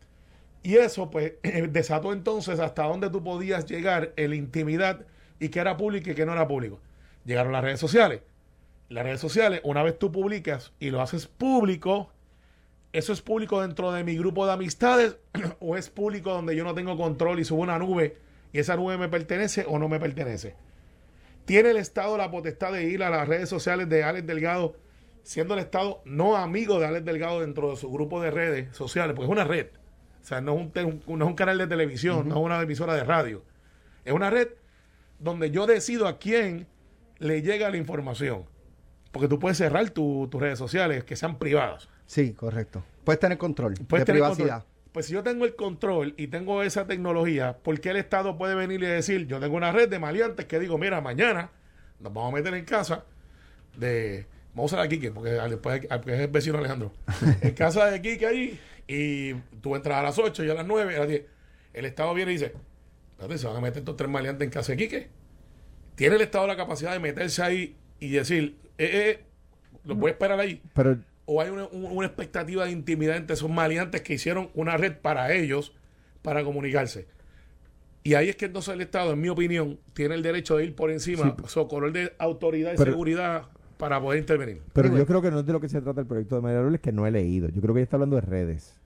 D: Y eso, pues, desató entonces hasta dónde tú podías llegar en la intimidad y qué era público y qué no era público. Llegaron las redes sociales. Las redes sociales, una vez tú publicas y lo haces público, ¿eso es público dentro de mi grupo de amistades o es público donde yo no tengo control y subo una nube y esa nube me pertenece o no me pertenece? ¿Tiene el Estado la potestad de ir a las redes sociales de Alex Delgado, siendo el Estado no amigo de Alex Delgado dentro de su grupo de redes sociales? Porque es una red. O sea, no es un, no es un canal de televisión, no es una emisora de radio. Es una red donde yo decido a quién le llega la información. Porque tú puedes cerrar tu- tus redes sociales que sean privadas.
B: Sí, correcto. Puedes tener control
D: Puedes
B: de
D: tener
B: privacidad.
D: control. Pues si yo tengo el control y tengo esa tecnología, ¿por qué el Estado puede venir y decir, yo tengo una red de maleantes que digo, mira, mañana nos vamos a meter en casa de... Vamos a usar a Quique, porque después porque es el vecino Alejandro. En casa de Quique ahí, y tú entras a las 8 y a las 9, a las 10. El Estado viene y dice, espérate, se van a meter estos tres maleantes en casa de Quique. ¿Tiene el Estado la capacidad de meterse ahí y decir, eh, eh, los voy a esperar ahí?
C: Pero
D: o hay una, un- una expectativa de intimidad entre esos maleantes que hicieron una red para ellos para comunicarse. Y ahí es que entonces el Estado, en mi opinión, tiene el derecho de ir por encima, socorrer de autoridad y
C: Pero-
D: seguridad para poder intervenir.
C: Pero yo creo que no es de lo que se trata el proyecto de María Lourdes, que no he leído. Yo creo que ella está hablando de redes.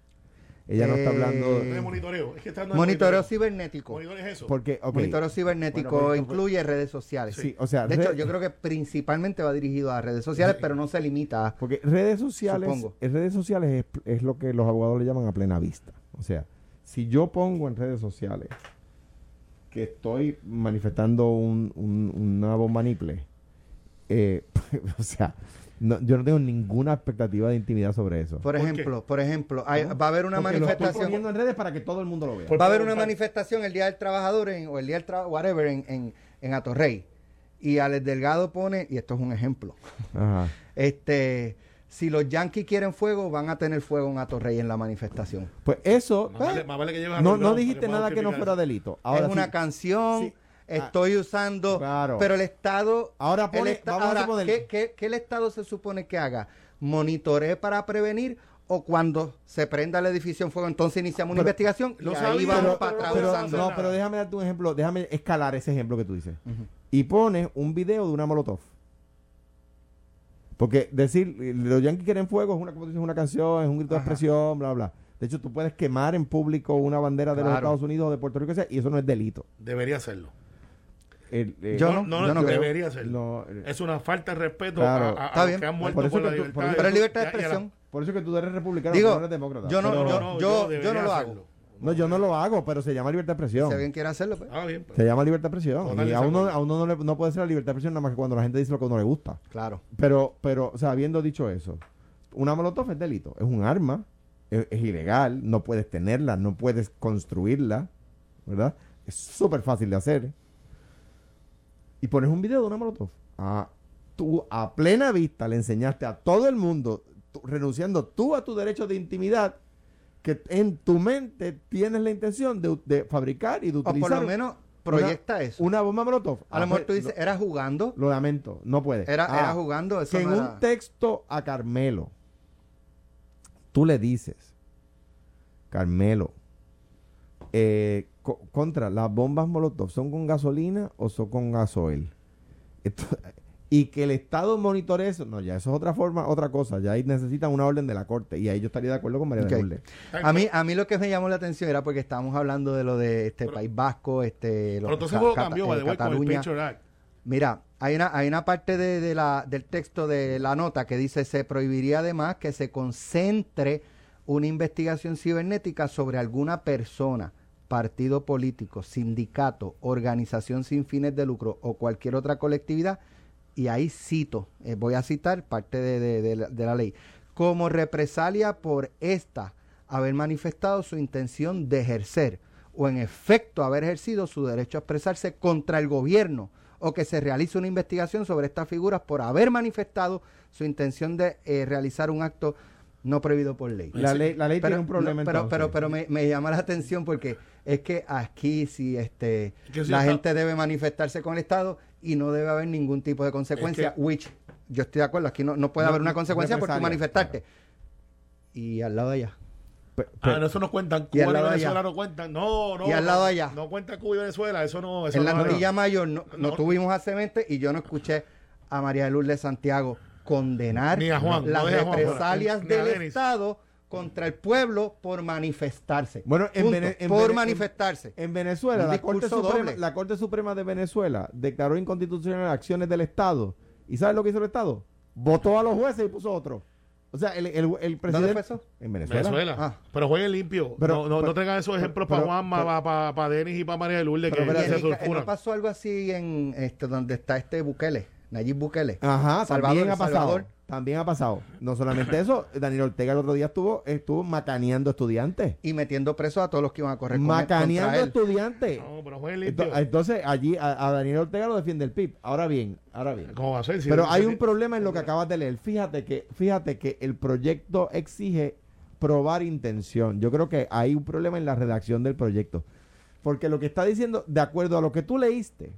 C: Ella no está
B: Eh,
C: hablando...
D: No es monitoreo, es que está
B: Monitoreo cibernético.
D: Monitoreo es eso.
C: Porque,
B: Monitoreo cibernético
C: Bueno, pues,
B: incluye redes sociales.
C: sí, o sea,
B: De hecho, yo creo que principalmente va dirigido a redes sociales, pero no se limita a...
C: Porque redes sociales,
B: Supongo.
C: en redes sociales es, es lo que los abogados le llaman a plena vista. O sea, si yo pongo en redes sociales que estoy manifestando un, un- una bomba niple, eh, o sea, no- yo no tengo ninguna expectativa de intimidad sobre eso.
B: Por
D: ¿Por qué?
B: ejemplo, por ejemplo, hay- va a haber una
C: Porque lo estoy
B: manifestación...
C: poniendo en redes para que todo el mundo lo vea.
B: Va a haber una manifestación el Día del Trabajador en- o el Día del Trabajador, whatever, en, en, en Atorrey. Y Alex Delgado pone, y esto es un ejemplo,
C: Ajá.
B: este, si los Yankees quieren fuego, van a tener fuego en Atorrey en la manifestación.
C: Pues eso,
D: Más vale, más vale que lleves a
C: no, no dijiste nada que no fuera delito. Ahora
B: es una
C: sí,
B: canción,
C: sí.
B: Estoy usando,
C: Claro.
B: pero el Estado...
C: Ahora
B: el
C: pone-
B: esta-
C: vamos a
B: ¿qué, qué, qué el Estado se supone que haga? ¿Monitoree para prevenir o cuando se prenda el edificio en fuego, entonces iniciamos una
C: Pero-
B: investigación
D: Lo
B: y ahí vamos
D: pero-
B: para atrás
C: pero,
B: usando-
C: no,
D: nada.
C: pero déjame darte un ejemplo, déjame escalar ese ejemplo que tú dices. Y pones un video de una molotov. Porque decir, los Yankees quieren fuego es una, como dices, una canción, es un grito de expresión, bla, bla. De hecho, tú puedes quemar en público una bandera de los. Estados Unidos o de Puerto Rico, sea, y eso no es delito.
D: Debería hacerlo.
C: El, eh,
B: Yo
D: No,
B: yo no creo.
D: debería
C: no, eh,
D: Es una falta de respeto
C: Claro.
D: a, a- a
B: Está
D: los
B: bien.
D: que han muerto
C: Por
D: por,
C: eso
D: la
C: que tú-
D: libertad.
C: por eso-
B: Pero es
D: y-
B: libertad de
D: la-
B: expresión.
C: por eso es que tú eres republicano,
B: Digo,
C: tú no eres demócrata.
B: yo no-
C: Pero-
B: yo- no lo hago.
D: hacerlo.
C: no, yo no lo hago, pero se llama libertad de expresión.
B: Si alguien quiere hacerlo, pues,
D: Ah, bien. pues.
C: Se llama libertad de expresión. Y a uno, a uno no, le- no puede ser la libertad de expresión nada más que cuando la gente dice lo que uno le gusta.
B: claro.
C: Pero, pero, o sea, habiendo dicho eso, una molotov es delito, es un arma, es, es ilegal, no puedes tenerla, no puedes construirla, ¿verdad? Es súper fácil de hacer. Y pones un video de una molotov. Ah, tú a plena vista le enseñaste a todo el mundo, tú- renunciando tú a tu derecho de intimidad, que en tu mente tienes la intención de, de fabricar y de
B: O
C: utilizar
B: por lo menos proyecta eso.
C: una bomba molotov.
B: A lo mejor
C: Ah,
B: tú dices,
C: lo,
B: era jugando.
C: lo lamento, no puede.
B: Era,
C: Ah,
B: era jugando. Eso
C: que en un texto a Carmelo, tú le dices, Carmelo, eh, co- contra las bombas Molotov, ¿son con gasolina o son con gasoil? Esto- y que el Estado monitoree eso, no, ya eso es otra forma, otra cosa, ya ahí necesitan una orden de la Corte y ahí yo estaría de acuerdo con María
B: Ok.
C: de.
B: A mí, a mí lo que me llamó la atención era porque estábamos hablando de lo de este País Vasco, este,
D: Pero
B: los
D: entonces
B: Cata-
D: cambió,
B: eh,
D: way, con el
B: Cataluña.
D: Patriot Act.
B: Mira, hay una, hay una parte de, de la, del texto de la nota que dice se prohibiría además que se concentre una investigación cibernética sobre alguna persona, partido político, sindicato, organización sin fines de lucro o cualquier otra colectividad. Y ahí cito, eh, voy a citar parte de, de- la, de la ley, como represalia por esta haber manifestado su intención de ejercer o en efecto haber ejercido su derecho a expresarse contra el gobierno o que se realice una investigación sobre estas figuras por haber manifestado su intención de eh, realizar un acto no prohibido por ley.
C: La ley, la ley
B: Pero,
C: tiene un problema
B: no, pero,
C: entonces.
B: pero, pero me, me llama la atención porque es que aquí sí este, la
D: está-
B: gente debe manifestarse con el Estado y no debe haber ningún tipo de consecuencia,
D: Es que-
B: which yo estoy de acuerdo, aquí no, no puede
C: No,
B: haber una consecuencia por tu manifestarte. Y al lado de allá.
C: Pe- pe-
D: Ah, no, eso no cuentan.
B: Y al
D: Cuba y Venezuela
B: allá.
D: no cuentan. No, no.
B: Y al lado allá.
D: No cuenta Cuba y Venezuela. Eso no. Eso
B: en la
D: no,
B: noticia mayor no, no
D: No.
B: tuvimos hace 20 y yo no escuché a María de Lourdes Santiago condenar
D: Juan,
B: las
D: no Juan,
B: represalias del. Estado contra el pueblo por manifestarse.
C: Bueno, en
B: Punto.
C: Vene- en
B: por
C: Vene-
B: manifestarse.
C: En Venezuela, la Corte, Suprema, la Corte Suprema de Venezuela declaró inconstitucional acciones del Estado. ¿Y sabes lo que hizo el Estado? Votó a los jueces y puso otro. O sea, el, el, el presidente...
B: ¿Dónde fue eso?
C: En Venezuela.
D: Venezuela.
B: Ah.
D: Pero jueguen limpio.
C: Pero-
D: no, no,
C: pero-
D: no tengan esos ejemplos
C: pero-
D: para Juanma, para, para, Denis y para María de Lourdes
C: Pero
D: que se.
B: ¿No pasó algo así en este donde está este Bukele? Nayib Bukele.
C: Ajá,
B: Salvador,
C: también ha pasado.
B: Salvador.
C: También ha pasado. No solamente eso, Daniel Ortega el otro día estuvo, estuvo macaneando estudiantes.
B: Y metiendo presos a todos los que iban a correr
C: Macaneando
B: él.
C: estudiantes.
D: No, pero jueguen limpio.
C: Ento- Entonces, allí a, a Daniel Ortega lo defiende el PIB. Ahora bien, ahora bien.
D: ¿Cómo va a ser? Si-
C: Pero hay un problema en lo que acabas de leer. Fíjate que, fíjate que el proyecto exige probar intención. Yo creo que hay un problema en la redacción del proyecto. Porque lo que está diciendo, de acuerdo a lo que tú leíste,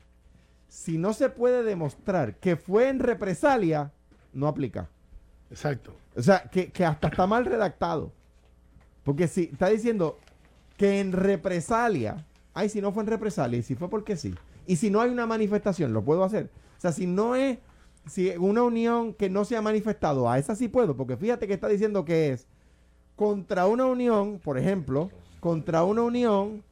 C: si no se puede demostrar que fue en represalia, no aplica.
D: Exacto.
C: O sea, que, que hasta está mal redactado. Porque si está diciendo que en represalia, ay, si no fue en represalia, y si fue porque sí. Y si no hay una manifestación, lo puedo hacer. O sea, si no es, si una unión que no se ha manifestado, a esa sí puedo, porque fíjate que está diciendo que es contra una unión, por ejemplo, contra una unión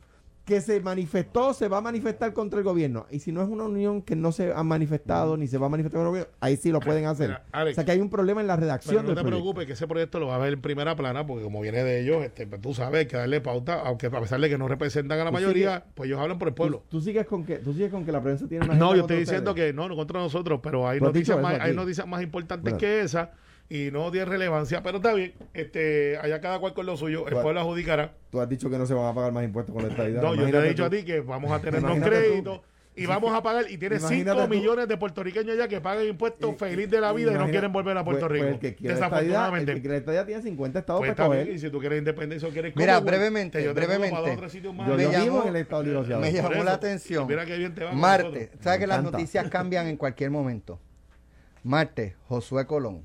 C: que se manifestó, se va a manifestar contra el gobierno. Y si no es una unión que no se ha manifestado ni se va a manifestar contra el gobierno, ahí sí lo pueden hacer.
D: Mira, Alex,
C: o sea que hay un problema en la redacción
D: Pero no
C: del
D: te preocupes que ese proyecto lo va a ver en primera plana porque como viene de ellos, este, pues tú sabes, hay que darle pauta, aunque a pesar de que no representan a la mayoría, pues ellos hablan por el pueblo.
C: ¿Tú, tú sigues con que, tú sigues con que la prensa tiene una
D: No, yo estoy diciendo
C: ustedes?
D: que no, no contra nosotros, pero hay
C: dicho
D: noticias, más, hay noticias más importantes
C: Bueno.
D: que esa y no tiene relevancia, pero está bien, este, allá cada cual con lo suyo, el pueblo adjudicará.
C: Tú has dicho que no se van a pagar más impuestos con la estadidad.
D: No, yo te he dicho
C: tú.
D: a ti que vamos a tener los
C: tú.
D: créditos y vamos a pagar, y tienes
C: Imagínate
D: 5
C: tú.
D: millones de puertorriqueños allá que pagan impuestos
C: Y-
D: feliz de la vida y no quieren volver a Puerto
C: pues-
D: Rico.
C: pues el que quiere la estadidad, el
D: Desafortunadamente.
C: que quiere tiene 50 estados
D: Pues
C: para coger.
D: y si tú quieres independencia o quieres
B: Mira, brevemente,
D: yo
B: brevemente.
C: Yo,
B: Me llamó-
C: el estado asociado.
B: me llamó la atención.
D: mira qué bien te va
B: Marte. ¿sabes que las noticias cambian en cualquier momento? Marte, Josué Colón.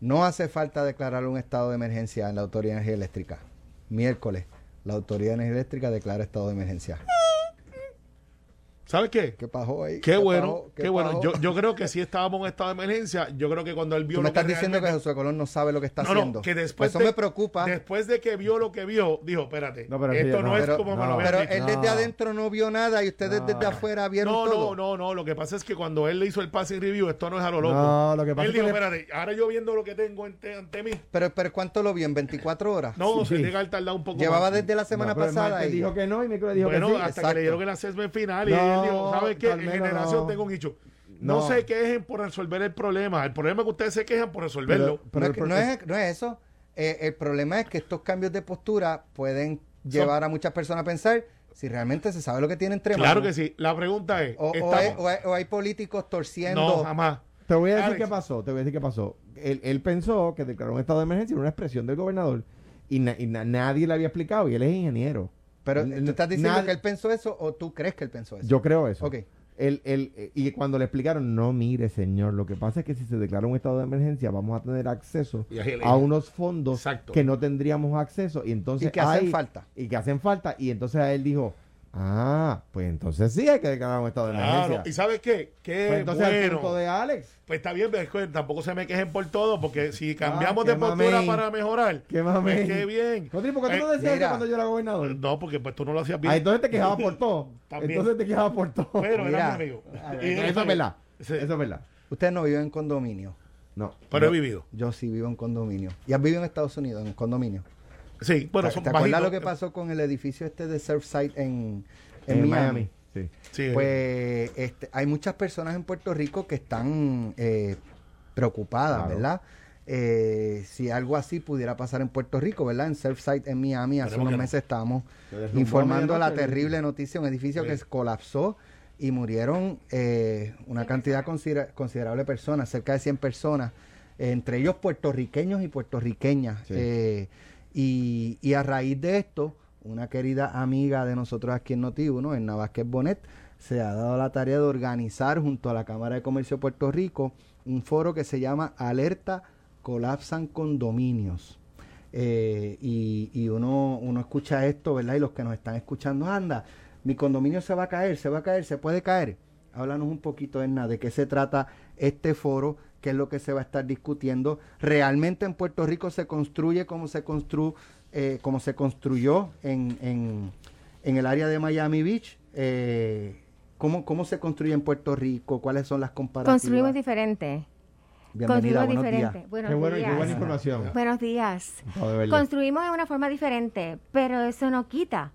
B: No hace falta declarar un estado de emergencia en la Autoridad de Energía Eléctrica. Miércoles, la Autoridad de Energía Eléctrica declara estado de emergencia.
D: ¿Sabes qué?
B: ¿Qué pasó ahí?
D: Qué bueno, qué, bueno. Yo, yo creo que si estábamos en estado de emergencia, yo creo que cuando él vio
B: Tú me
D: lo que
B: estás diciendo que
D: realmente-
B: Josué Colón no sabe lo que está
D: no, no,
B: haciendo.
D: que después
B: Eso
D: de-
B: me preocupa.
D: Después de que vio lo que vio, dijo, espérate,
C: No, pero
D: esto
C: sí,
D: no,
C: no,
D: es
B: pero-
D: como me lo
B: Pero
D: dicho.
B: él desde
C: No.
B: adentro no vio nada y ustedes
C: No.
B: desde afuera vieron
D: No,
B: todo.
D: no, no, no, lo que pasa es que cuando él le hizo el passing review, esto no es a lo loco.
C: No, lo que pasa
D: él
C: es que
D: dijo,
C: le-
D: espérate, ahora yo viendo lo que tengo ante, ante mí,
B: Pero, pero ¿cuánto lo vio? ¿En 24 horas?
D: no,
C: Sí.
D: se llega al tardar un poco
B: Llevaba desde la semana pasada.
C: dijo que no y miércoles dijo
D: bueno,
C: que sí.
D: hasta
B: exacto.
D: que le dieron el assessment final y
C: No,
D: él dijo, ¿sabes qué? En generación
C: no.
D: tengo un hecho. No.
C: No.
D: se quejen por resolver el problema. El problema es que ustedes se quejan por resolverlo.
C: Pero- pero
B: no, es, que- no es, no es eso. Eh, el problema es que estos cambios de postura pueden llevar a muchas personas a pensar si realmente se sabe lo que tiene entre
D: claro
B: manos.
D: que sí. La pregunta es,
B: O, o
D: ¿estamos-
B: hay, o hay- o hay políticos torciendo.
D: no, jamás.
C: Te voy a decir
D: Alex.
C: qué pasó, te voy a decir qué pasó. Él, él pensó que declaró un estado de emergencia era una expresión del gobernador y, na- y na- nadie le había explicado y él es ingeniero.
B: Pero tú estás diciendo que él pensó eso o tú crees que él pensó eso.
C: Yo creo eso.
B: Ok.
C: Él, él, eh, y cuando le explicaron, no, mire, señor, lo que pasa es que si se declara un estado de emergencia vamos a tener acceso a unos fondos
D: Exacto.
C: que no tendríamos acceso y entonces
B: Y que hacen
C: hay-
B: falta.
C: y que hacen falta y entonces a él dijo Ah, pues entonces sí hay que declarar un estado de emergencia.
D: Claro. ¿Y sabes qué? Qué
C: Pues entonces el
D: bueno.
C: punto de Alex.
D: Pues está bien, pero es que tampoco se me quejen por todo, porque si cambiamos
C: Ah, qué
D: de postura
C: mamey.
D: para mejorar,
C: Qué
D: pues qué bien.
C: Rodri, ¿por qué tú no
D: Eh,
C: decías
B: mira.
C: eso cuando yo era gobernador?
D: No, porque pues tú no lo hacías bien.
C: Ah, entonces te quejabas por todo.
D: También.
C: Entonces te quejabas por todo.
D: pero
B: Mira.
D: era mi amigo.
C: A ver,
D: Y-
C: eso es verdad.
D: Sí.
C: Eso es verdad.
B: Ustedes no viven en condominio.
C: No.
D: Pero he
C: No.
D: vivido.
B: Yo sí vivo en condominio. ¿Y has vivido en Estados Unidos, en condominio?
D: Sí, bueno,
B: ¿Te,
D: son
B: te acuerdas
D: bajitos.
B: lo que pasó con el edificio este de Surfside en, en,
C: En
B: Miami?
C: Miami. Sí.
D: Sí, eh,
B: Pues este, hay muchas personas en Puerto Rico que están eh, preocupadas,
C: Claro.
B: ¿verdad? Eh, si algo así pudiera pasar en Puerto Rico, ¿verdad? En Surfside, en Miami, hace unos
D: que no.
B: meses estábamos informando
C: a
B: la terrible noticia, un edificio
D: Sí.
B: que colapsó y murieron eh, una cantidad considera- considerable de personas, cerca de 100 personas, eh, entre ellos puertorriqueños y puertorriqueñas.
C: Sí.
B: Y, a raíz de esto, una querida amiga de nosotros aquí en Noti1, en Vázquez Bonet, se ha dado la tarea de organizar junto a la Cámara de Comercio de Puerto Rico un foro que se llama Alerta Colapsan Condominios. Eh, y y uno, uno escucha esto, ¿verdad? Y los que nos están escuchando, anda, mi condominio se va a caer, se va a caer, se puede caer. Háblanos un poquito, Edna, de qué se trata este foro, qué es lo que se va a estar discutiendo. ¿Realmente en Puerto Rico se construye como se, constru, eh, como se construyó en, en, en el área de Miami Beach? Eh, ¿cómo, ¿Cómo se construye en Puerto Rico? ¿Cuáles son las comparativas?
E: Construimos diferente.
B: Bienvenida,
E: Construimos
B: buenos
E: diferente.
B: días.
E: Buenos
C: Qué, bueno, y qué
E: días.
C: buena información.
E: Buenos días. Construimos de una forma diferente, pero eso no quita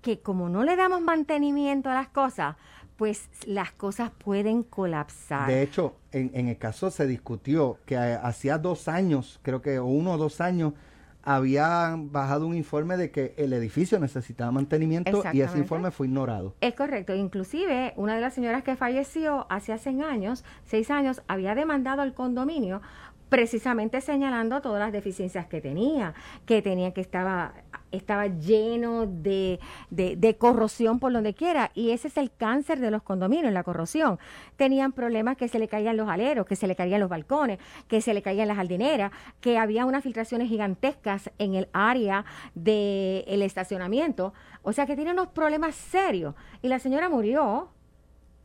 E: que como no le damos mantenimiento a las cosas, pues las cosas pueden colapsar.
B: De hecho, en, en el caso se discutió que eh, hacía dos años, creo que o uno o dos años, había bajado un informe de que el edificio necesitaba mantenimiento y ese informe fue ignorado.
E: Es correcto. Inclusive, una de las señoras que falleció hace seis años, seis años, había demandado al condominio precisamente señalando todas las deficiencias que tenía, que tenía que estaba estaba lleno de, de, de corrosión por donde quiera y ese es el cáncer de los condominios, la corrosión. Tenían problemas que se le caían los aleros, que se le caían los balcones, que se le caían las jardineras, que había unas filtraciones gigantescas en el área del estacionamiento, o sea que tiene unos problemas serios y la señora murió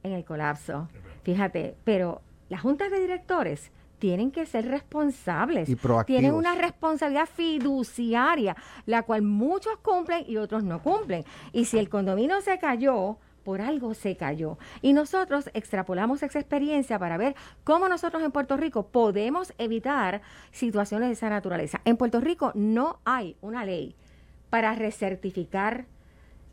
E: en el colapso. Fíjate, pero las juntas de directores tienen que ser responsables.
B: Y proactivos.
E: Tienen una responsabilidad fiduciaria, la cual muchos cumplen y otros no cumplen. Y si el condominio se cayó, por algo se cayó. Y nosotros extrapolamos esa experiencia para ver cómo nosotros en Puerto Rico podemos evitar situaciones de esa naturaleza. En Puerto Rico no hay una ley para recertificar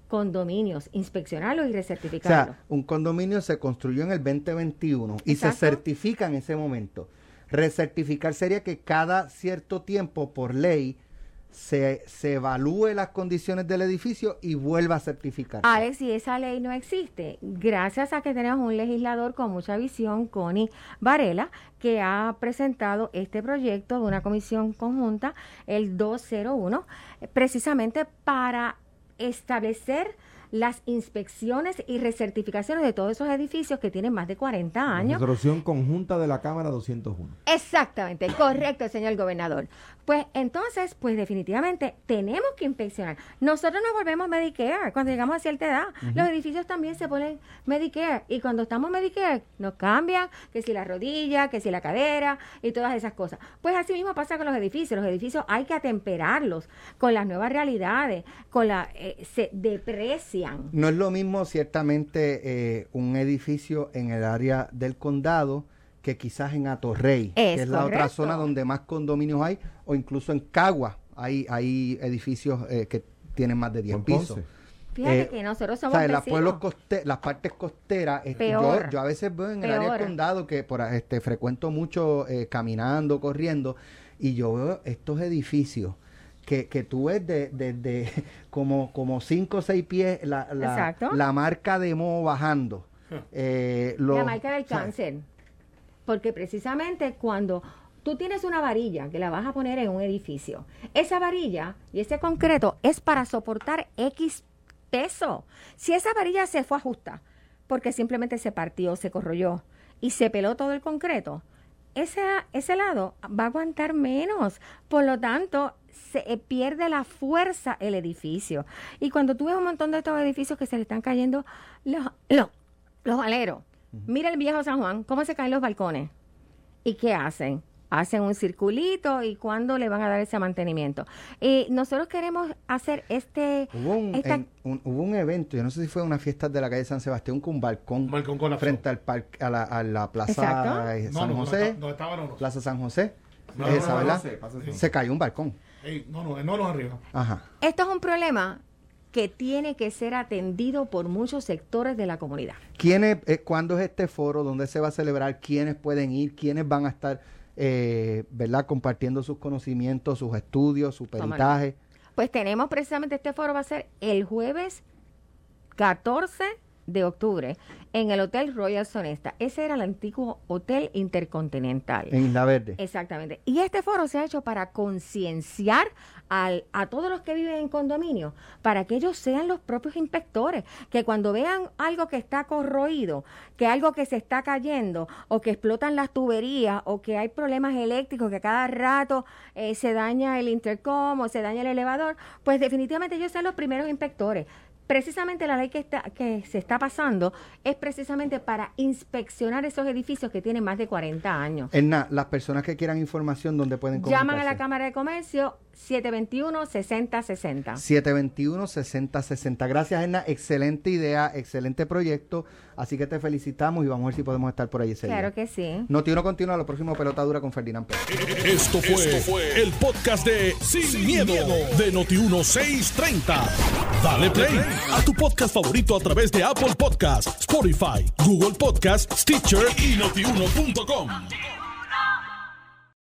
E: condominios, inspeccionarlos y
B: O
E: recertificarlos.
B: sea, un condominio se construyó en el 2021 y se certifica en ese momento. Recertificar sería que cada cierto tiempo, por ley, se, se evalúe las condiciones del edificio y vuelva a certificar.
E: Alex, y esa ley no existe, gracias a que tenemos un legislador con mucha visión, Connie Varela, que ha presentado este proyecto de una comisión conjunta, el 201, eh, precisamente para establecer las inspecciones y recertificaciones de todos esos edificios que tienen más de 40 años
C: Resolución conjunta de la Cámara 201.
E: Exactamente, correcto, señor gobernador. Pues entonces, pues definitivamente tenemos que inspeccionar. Nosotros nos volvemos Medicare cuando llegamos a cierta edad. Los edificios también se ponen Medicare y cuando estamos Medicare nos cambian, que si la rodilla, que si la cadera y todas esas cosas. Pues así mismo pasa con los edificios. Los edificios hay que atemperarlos con las nuevas realidades, con la eh, se
B: No es lo mismo ciertamente eh, un edificio en el área del condado que quizás en Atorrey,
E: Es
B: que es la otra zona donde más condominios hay, o incluso en Cagua hay, hay edificios eh, que tienen más de 10
C: O en
B: pisos.
E: Fíjate
B: Eh,
E: que nosotros
B: O
E: somos
B: sea, en las pueblos coste- las partes costeras, este, yo,
E: Peor.
B: yo a veces veo en el área del
E: Peor.
B: condado que por este frecuento mucho eh, caminando, corriendo, y yo veo estos edificios que, que tú ves desde de, de como, como cinco o seis pies la, la, la marca de Mo bajando. Eh, los-
E: la marca del cáncer. Porque precisamente cuando tú tienes una varilla que la vas a poner en un edificio, esa varilla y ese concreto es para soportar X peso. Si esa varilla se fue a justa porque simplemente se partió, se corroyó y se peló todo el concreto, ese, ese lado va a aguantar menos. Por lo tanto, se eh, pierde la fuerza el edificio. Y cuando tú ves un montón de estos edificios que se le están cayendo los, los, los aleros, mira el viejo San Juan, cómo se caen los balcones. ¿Y qué hacen? hacen un circulito y cuándo le van a dar ese mantenimiento. Y nosotros queremos hacer este...
B: Hubo un, en- un- hubo un evento, yo no sé si fue una fiesta de la calle San Sebastián con un balcón,
D: Un balcón colapsó.
B: frente al parque, a la, a la plaza eh, San
D: no, no
B: José,
D: no estaba, no, no.
B: plaza San José,
D: No,
B: esa,
D: no, no,
B: ¿verdad?
C: no sé, pasa eso.
B: Se cayó un balcón.
D: No, no, no nos arriba.
B: Ajá.
E: Esto es un problema que tiene que ser atendido por muchos sectores de la comunidad.
B: ¿Quiénes, eh, ¿Cuándo es este foro? ¿Dónde se va a celebrar? ¿Quiénes pueden ir? ¿Quiénes van a estar, eh, verdad, compartiendo sus conocimientos, sus estudios, su peritaje?
E: Pues tenemos precisamente este foro va a ser el jueves 14 de octubre en el Hotel Royal Sonesta. Ese era el antiguo Hotel Intercontinental.
B: En Isla Verde.
E: Exactamente. Y este foro se ha hecho para concienciar al- a todos los que viven en condominio, para que ellos sean los propios inspectores, que cuando vean algo que está corroído, que algo que se está cayendo, o que explotan las tuberías, o que hay problemas eléctricos, que cada rato eh, se daña el intercom o se daña el elevador, pues definitivamente ellos sean los primeros inspectores. Precisamente la ley que, está, que se está pasando es precisamente para inspeccionar esos edificios que tienen más de 40 años.
B: Edna, las personas que quieran información, ¿dónde pueden
E: Llaman a la? Cámara de Comercio 721-6060.
B: 721-6060. Gracias, Edna. Excelente idea, excelente proyecto. Así que te felicitamos y vamos a ver si podemos estar por ahí ese día.
E: Claro que sí.
B: Noti uno continúa, lo próximo pelota dura con Ferdinand Pérez.
A: Esto fue, el podcast de Sin, miedo, de Noti1630. Dale play a tu podcast favorito a través de Apple Podcasts, Spotify, Google Podcasts, Stitcher y notiuno.com.